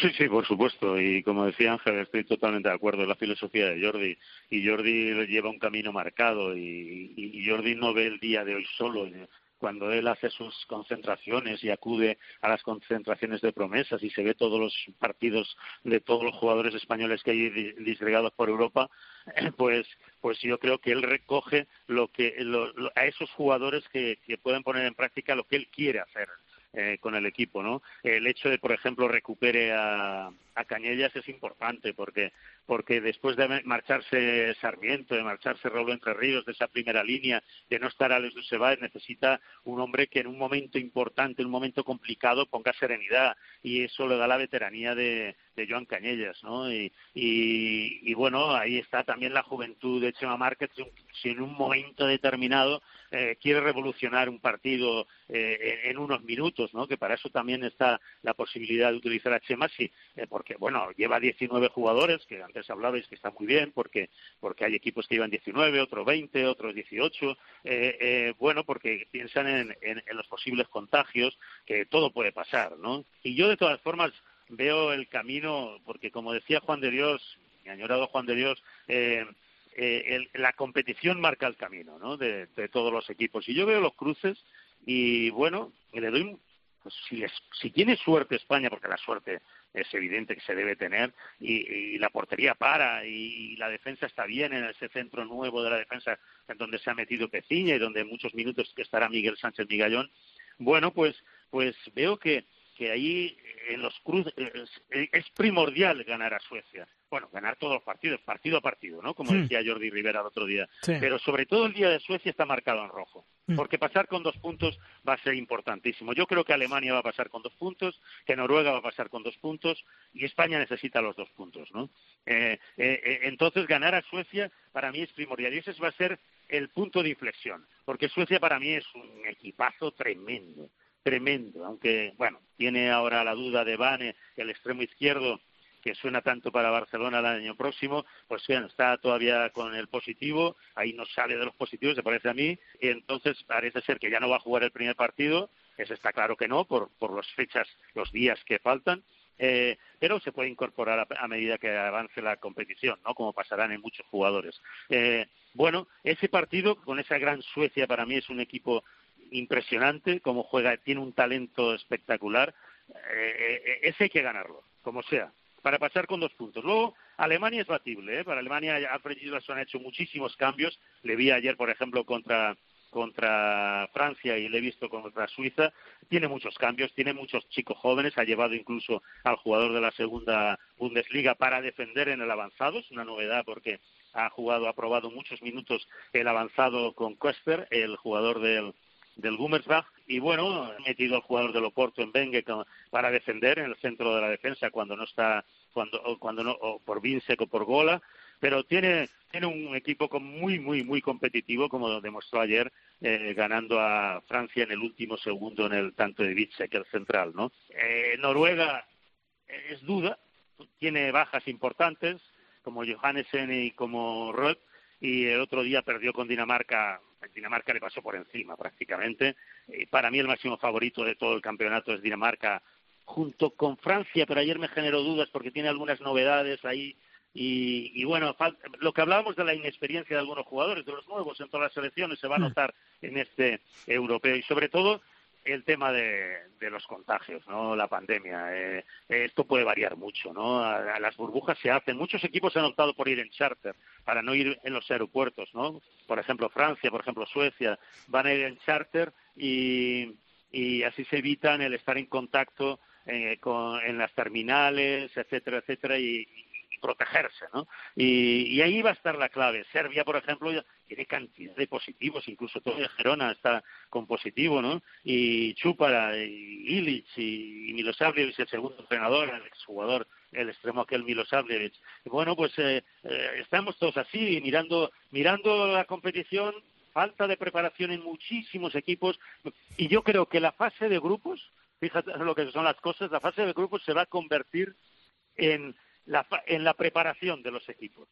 Sí, sí, por supuesto. Y como decía Ángel, estoy totalmente de acuerdo en la filosofía de Jordi. Y Jordi lleva un camino marcado y, y Jordi no ve el día de hoy solo cuando él hace sus concentraciones y acude a las concentraciones de promesas y se ve todos los partidos de todos los jugadores españoles que hay disgregados por Europa, pues, pues yo creo que él recoge lo que a esos jugadores que pueden poner en práctica lo que él quiere hacer eh, con el equipo, ¿no? El hecho de, por ejemplo, recupere a, a Cañellas es importante porque porque después de marcharse Sarmiento, de marcharse Raúl Entre Ríos, de esa primera línea, de no estar Alex Dusebaez, necesita un hombre que en un momento importante, en un momento complicado, ponga serenidad y eso le da la veteranía de, Joan Cañellas, ¿no? Y, y, bueno, ahí está también la juventud de Chema Márquez, si en un momento determinado eh, quiere revolucionar un partido eh, en, unos minutos, ¿no? Que para eso también está la posibilidad de utilizar a Chema, sí, eh, porque, bueno, lleva 19 jugadores, que antes hablabais que está muy bien, porque, porque hay equipos que llevan 19, otros 20, otros 18, bueno, porque piensan en, en, los posibles contagios, que todo puede pasar, ¿no? Y yo, de todas formas, veo el camino, porque como decía Juan de Dios, mi añorado Juan de Dios, eh, eh, la competición marca el camino ¿no? de, todos los equipos. Y yo veo los cruces y bueno, le doy, pues, si, si tiene suerte España, porque la suerte es evidente que se debe tener, y, la portería para, y, la defensa está bien en ese centro nuevo de la defensa en donde se ha metido Peciña y donde muchos minutos estará Miguel Sánchez Migallón, bueno, pues, pues veo que, que ahí en los cruces es primordial ganar a Suecia bueno, ganar todos los partidos, partido a partido, ¿no? Como hmm. decía Jordi Rivera el otro día. Pero sobre todo el día de Suecia está marcado en rojo, hmm. porque pasar con dos puntos va a ser importantísimo. Yo creo que Alemania va a pasar con dos puntos, que Noruega va a pasar con dos puntos y España necesita los dos puntos, ¿no? Eh, eh, eh, entonces ganar a Suecia para mí es primordial y ese va a ser el punto de inflexión, porque Suecia para mí es un equipazo tremendo tremendo, aunque, bueno, tiene ahora la duda de Bane, el extremo izquierdo, que suena tanto para Barcelona el año próximo, pues bien, está todavía con el positivo, ahí no sale de los positivos, se parece a mí, y entonces parece ser que ya no va a jugar el primer partido, eso está claro que no, por, por las fechas, los días que faltan, eh, pero se puede incorporar a, medida que avance la competición, ¿no? Como pasarán en muchos jugadores. Eh, bueno, ese partido con esa gran Suecia para mí es un equipo impresionante, como juega, tiene un talento espectacular. Eh, ese hay que ganarlo, como sea para pasar con dos puntos. Luego, Alemania es batible, ¿eh? Para Alemania, Alfred Gislason ha hecho muchísimos cambios. Le vi ayer, por ejemplo, contra contra Francia y le he visto contra Suiza, tiene muchos cambios, tiene muchos chicos jóvenes, ha llevado incluso al jugador de la segunda Bundesliga para defender en el avanzado, es una novedad porque ha jugado, ha probado muchos minutos el avanzado con Köster, el jugador del, del Gummersbach y bueno, ha metido al jugador del Oporto en Bengue para defender en el centro de la defensa cuando no está, cuando, cuando no, o por Vinsec o por Gola, pero tiene, tiene un equipo muy, muy, muy competitivo, como demostró ayer, eh, ganando a Francia en el último segundo en el tanto de Vinsec, el central, ¿no? Eh, Noruega es duda, tiene bajas importantes, como Johannesen y como Röth, y el otro día perdió con Dinamarca. Dinamarca le pasó por encima prácticamente. Eh, para mí el máximo favorito de todo el campeonato es Dinamarca junto con Francia, pero ayer me generó dudas porque tiene algunas novedades ahí. Y, bueno, lo que hablábamos de la inexperiencia de algunos jugadores, de los nuevos en todas las selecciones, se va a notar en este europeo. Y sobre todo el tema de, los contagios, ¿no? La pandemia. Eh, esto puede variar mucho, ¿no? A, las burbujas se hacen. Muchos equipos han optado por ir en charter para no ir en los aeropuertos, ¿no? Por ejemplo, Francia, por ejemplo, Suecia, van a ir en charter y, y así se evitan el estar en contacto eh, con, en las terminales, etcétera, etcétera, y, protegerse, ¿no? Y, ahí va a estar la clave. Serbia, por ejemplo, tiene cantidad de positivos, incluso todo de Gerona está con positivo, ¿no? Y Chúpara, y Ilic, y, Milosavljevic, el segundo entrenador, el exjugador, el extremo aquel Milosavljevic. Bueno, pues eh, eh, estamos todos así, mirando, mirando la competición, falta de preparación en muchísimos equipos, y yo creo que la fase de grupos, fíjate lo que son las cosas, la fase de grupos se va a convertir en la, en la preparación de los equipos.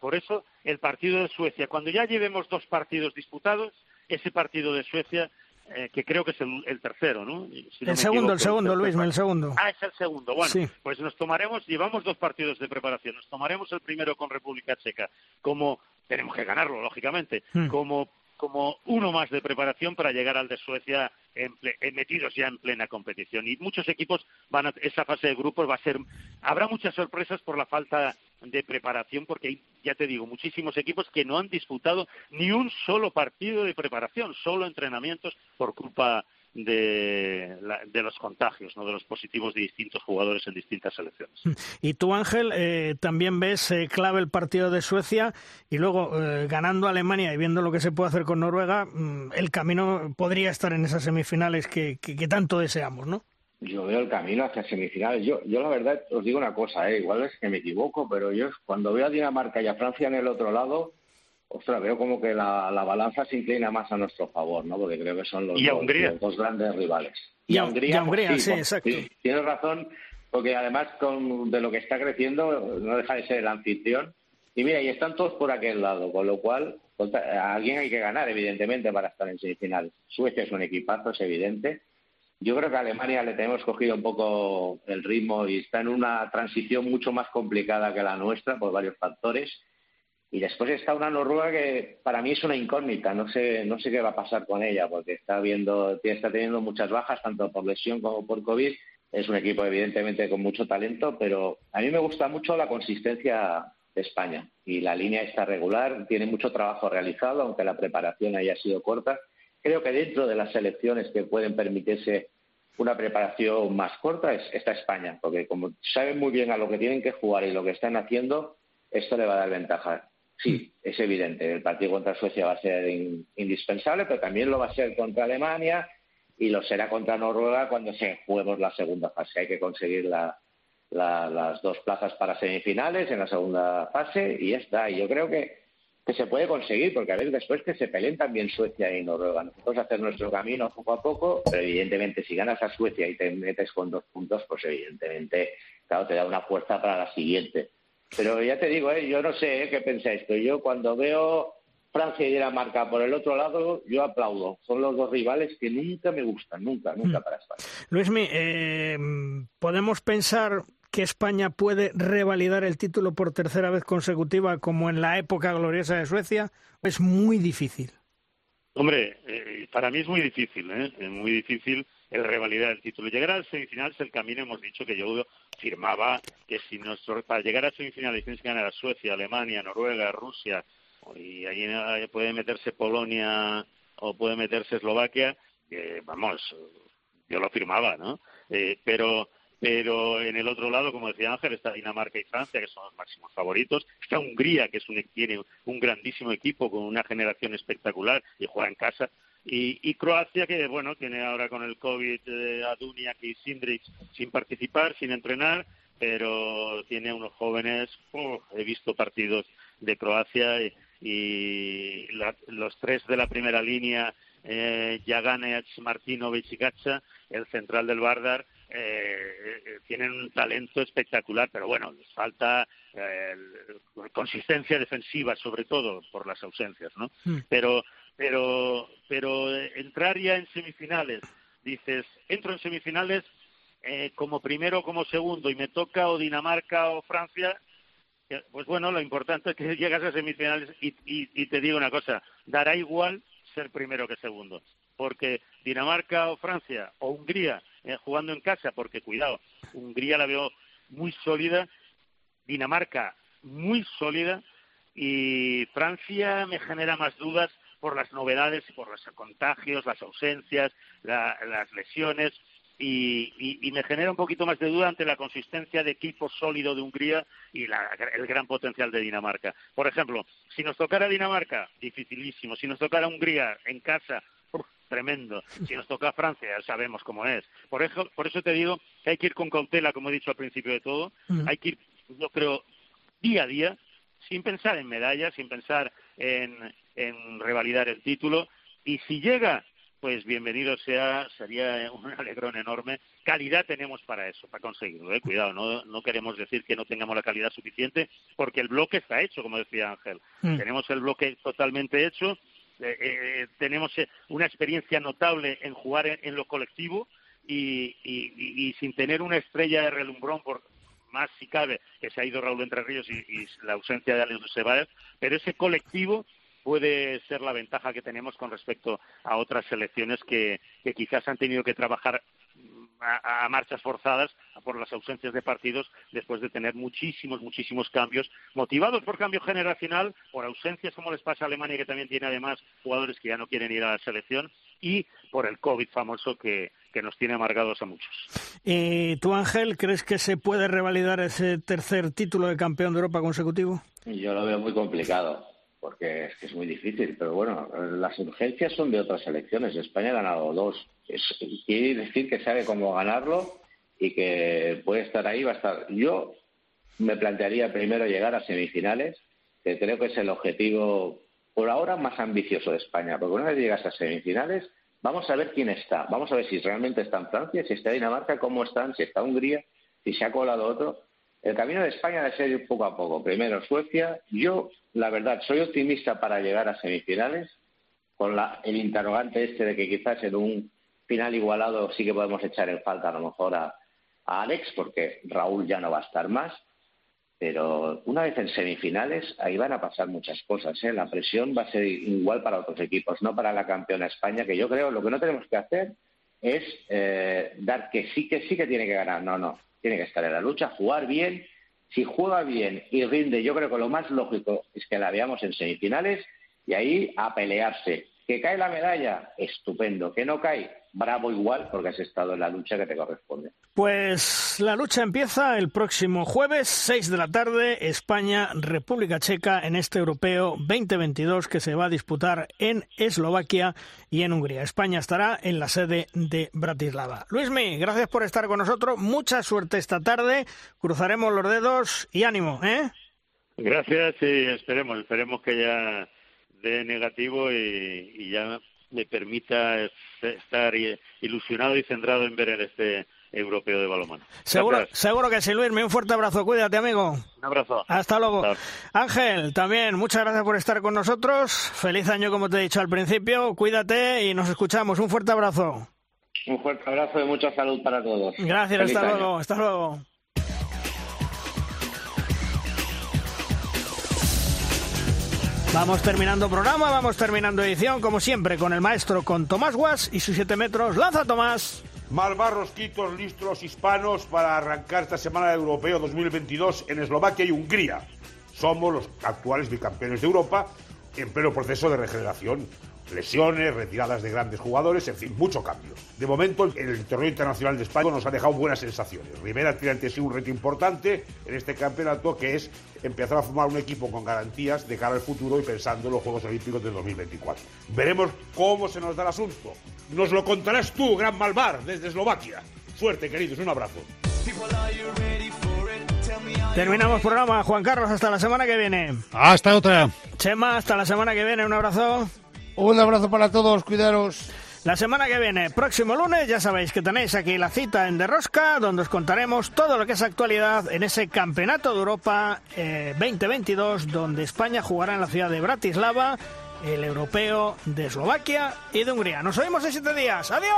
Por eso el partido de Suecia, cuando ya llevemos dos partidos disputados, ese partido de Suecia, eh, que creo que es el, tercero, ¿no? el segundo, el segundo, Luis, el segundo. Ah, es el segundo. Bueno, pues nos tomaremos, llevamos dos partidos de preparación. Nos tomaremos el primero con República Checa, como tenemos que ganarlo, lógicamente, hmm. como como uno más de preparación para llegar al de Suecia en metidos ya en plena competición. Y muchos equipos van a esa fase de grupos va a ser habrá muchas sorpresas por la falta de preparación porque hay, ya te digo, muchísimos equipos que no han disputado ni un solo partido de preparación, solo entrenamientos por culpa de, los contagios, ¿no? de los positivos de distintos jugadores en distintas selecciones. Y tú, Ángel, eh, también ves eh, clave el partido de Suecia y luego eh, ganando Alemania y viendo lo que se puede hacer con Noruega, mm, el camino podría estar en esas semifinales que, que, tanto deseamos, ¿no? Yo veo el camino hacia semifinales. Yo, yo la verdad os digo una cosa, igual es que me equivoco, pero yo cuando veo a Dinamarca y a Francia en el otro lado, ostras, veo como que la, balanza se inclina más a nuestro favor, ¿no? Porque creo que son los, dos, grandes rivales. Y, a Hungría, pues sí, exacto. tienes razón, porque además con, de lo que está creciendo no deja de ser el anfitrión. Y mira, y están todos por aquel lado, con lo cual a alguien hay que ganar, evidentemente, para estar en semifinal. Suecia es un equipazo, es evidente. Yo creo que a Alemania le tenemos cogido un poco el ritmo y está en una transición mucho más complicada que la nuestra por varios factores y después está una Noruega que para mí es una incógnita, no sé, no sé qué va a pasar con ella, porque está viendo, está teniendo muchas bajas, tanto por lesión como por COVID. Es un equipo evidentemente con mucho talento, pero a mí me gusta mucho la consistencia de España. Y la línea está regular, tiene mucho trabajo realizado, aunque la preparación haya sido corta. Creo que dentro de las selecciones que pueden permitirse una preparación más corta es, está España, porque como saben muy bien a lo que tienen que jugar y lo que están haciendo, esto le va a dar ventaja. Sí, es evidente. El partido contra Suecia va a ser indispensable, pero también lo va a ser contra Alemania y lo será contra Noruega cuando se juguemos la segunda fase. Hay que conseguir las dos plazas para semifinales en la segunda fase y ya está. Y yo creo que, que se puede conseguir, porque a ver después que se peleen también Suecia y Noruega. Nosotros hacer nuestro camino poco a poco, pero evidentemente si ganas a Suecia y te metes con dos puntos, pues evidentemente, claro, te da una fuerza para la siguiente. Pero ya te digo, ¿eh? yo no sé ¿eh? qué pensáis, pero yo cuando veo Francia y Dinamarca por el otro lado, yo aplaudo. Son los dos rivales que nunca me gustan, nunca, nunca mm. para España. Luismi, eh, ¿podemos pensar que España puede revalidar el título por tercera vez consecutiva como en la época gloriosa de Suecia? Es muy difícil. Hombre, eh, para mí es muy difícil, ¿eh? Es muy difícil el revalidar el título. Llegar a semifinales el camino, hemos dicho que yo firmaba que si nuestro, para llegar a semifinales tienes que ganar a Suecia, Alemania, Noruega, Rusia, y ahí puede meterse Polonia o puede meterse Eslovaquia, vamos, yo lo firmaba, ¿no? Eh, pero pero en el otro lado, como decía Ángel, está Dinamarca y Francia, que son los máximos favoritos. Está Hungría, que es un, tiene un grandísimo equipo con una generación espectacular y juega en casa. Y, Croacia, que bueno, tiene ahora con el COVID eh, a Duniak y Sindrich sin participar, sin entrenar, pero tiene unos jóvenes, he visto partidos de Croacia y, los tres de la primera línea, eh, Jaganec, Martinovic y Gacha, el central del Bardar, eh, tienen un talento espectacular, pero bueno, les falta eh, consistencia defensiva, sobre todo por las ausencias, ¿no? Mm. Pero pero, pero entrar ya en semifinales, dices, entro en semifinales eh, como primero como segundo y me toca o Dinamarca o Francia, Pues bueno, lo importante es que llegas a semifinales y, y te digo una cosa, dará igual ser primero que segundo, porque Dinamarca o Francia o Hungría eh, jugando en casa, porque cuidado, Hungría la veo muy sólida, Dinamarca muy sólida y Francia me genera más dudas por las novedades, por los contagios, las ausencias, las lesiones y, me genera un poquito más de duda ante la consistencia de equipo sólido de Hungría y el gran potencial de Dinamarca. Por ejemplo, si nos tocara Dinamarca, dificilísimo. Si nos tocara Hungría en casa, tremendo. Si nos toca Francia, sabemos cómo es. Por eso, por eso te digo que hay que ir con cautela, como he dicho al principio de todo. Hay que ir, yo creo, día a día, sin pensar en medallas, sin pensar en, en revalidar el título. Y si llega pues bienvenido sea, sería un alegrón enorme. Calidad tenemos para eso, para conseguirlo, ¿eh? cuidado, no, no queremos decir que no tengamos la calidad suficiente, porque el bloque está hecho, como decía Ángel. Mm. Tenemos el bloque totalmente hecho, eh, eh, tenemos una experiencia notable en jugar en, lo colectivo y, y, sin tener una estrella de relumbrón, por más si cabe, que se ha ido Raúl Entre Ríos y, la ausencia de Alex Ceballos, pero ese colectivo puede ser la ventaja que tenemos con respecto a otras selecciones que, quizás han tenido que trabajar a, marchas forzadas por las ausencias de partidos después de tener muchísimos, muchísimos cambios, motivados por cambio generacional, por ausencias como les pasa a Alemania, que también tiene además jugadores que ya no quieren ir a la selección, y por el COVID famoso que, que nos tiene amargados a muchos. ¿Y tú, Ángel, crees que se puede revalidar ese tercer título de campeón de Europa consecutivo? Yo lo veo muy complicado porque es que es muy difícil. Pero bueno, las urgencias son de otras elecciones. España ha ganado dos. Es, quiere decir que sabe cómo ganarlo y que puede estar ahí, va a estar. Yo me plantearía primero llegar a semifinales, que creo que es el objetivo por ahora más ambicioso de España, porque una vez llegas a semifinales, vamos a ver quién está. Vamos a ver si realmente está en Francia, si está Dinamarca, cómo están, si está Hungría, si se ha colado otro. El camino de España debe ser poco a poco. Primero Suecia. Yo, la verdad, soy optimista para llegar a semifinales, con el interrogante este de que quizás en un final igualado sí que podemos echar en falta a lo mejor a, Alex, porque Raúl ya no va a estar más. Pero una vez en semifinales, ahí van a pasar muchas cosas. ¿eh? La presión va a ser igual para otros equipos, no para la campeona España, que yo creo lo que no tenemos que hacer es eh, dar que sí, que sí que tiene que ganar. No, no tiene que estar en la lucha, jugar bien. Si juega bien y rinde, yo creo que lo más lógico es que la veamos en semifinales y ahí a pelearse. Que cae la medalla, estupendo. Que no cae, bravo igual porque has estado en la lucha que te corresponde. Pues la lucha empieza el próximo jueves, 6 de la tarde, España, República Checa, en este europeo 2022 que se va a disputar en Eslovaquia y en Hungría. España estará en la sede de Bratislava. Luismi, gracias por estar con nosotros. Mucha suerte esta tarde. Cruzaremos los dedos y ánimo, ¿eh? Gracias y esperemos, esperemos que ya dé negativo y, ya me permita estar ilusionado y centrado en ver este europeo de balonmano. Seguro, seguro que sí, Luismi. Un fuerte abrazo. Cuídate, amigo. Un abrazo. Hasta luego. Ángel, también muchas gracias por estar con nosotros. Feliz año, como te he dicho al principio. Cuídate y nos escuchamos. Un fuerte abrazo. Un fuerte abrazo y mucha salud para todos. Gracias, hasta luego. Hasta luego. Vamos terminando programa, vamos terminando edición, como siempre, con el maestro, con Tomás Guas y sus siete metros. ¡Lanza, Tomás! Malvar Rosquitos listos hispanos para arrancar esta semana de Europeo 2022 en Eslovaquia y Hungría. Somos los actuales bicampeones de Europa en pleno proceso de regeneración. Lesiones, retiradas de grandes jugadores, en fin, mucho cambio. De momento, el torneo internacional de España nos ha dejado buenas sensaciones. Rivera tiene ante sí un reto importante en este campeonato, que es empezar a formar un equipo con garantías de cara al futuro y pensando en los Juegos Olímpicos del 2024. Veremos cómo se nos da el asunto. Nos lo contarás tú, Gran Malvar, desde Eslovaquia. Suerte, queridos, un abrazo. Terminamos programa, Juan Carlos, hasta la semana que viene. Hasta otra. Chema, hasta la semana que viene, un abrazo. Un abrazo para todos, cuidaros. La semana que viene, próximo lunes, ya sabéis que tenéis aquí la cita en Derrosca, donde os contaremos todo lo que es actualidad en ese Campeonato de Europa 2022, eh, donde España jugará en la ciudad de Bratislava el europeo de Eslovaquia y de Hungría. Nos vemos en siete días. ¡Adiós!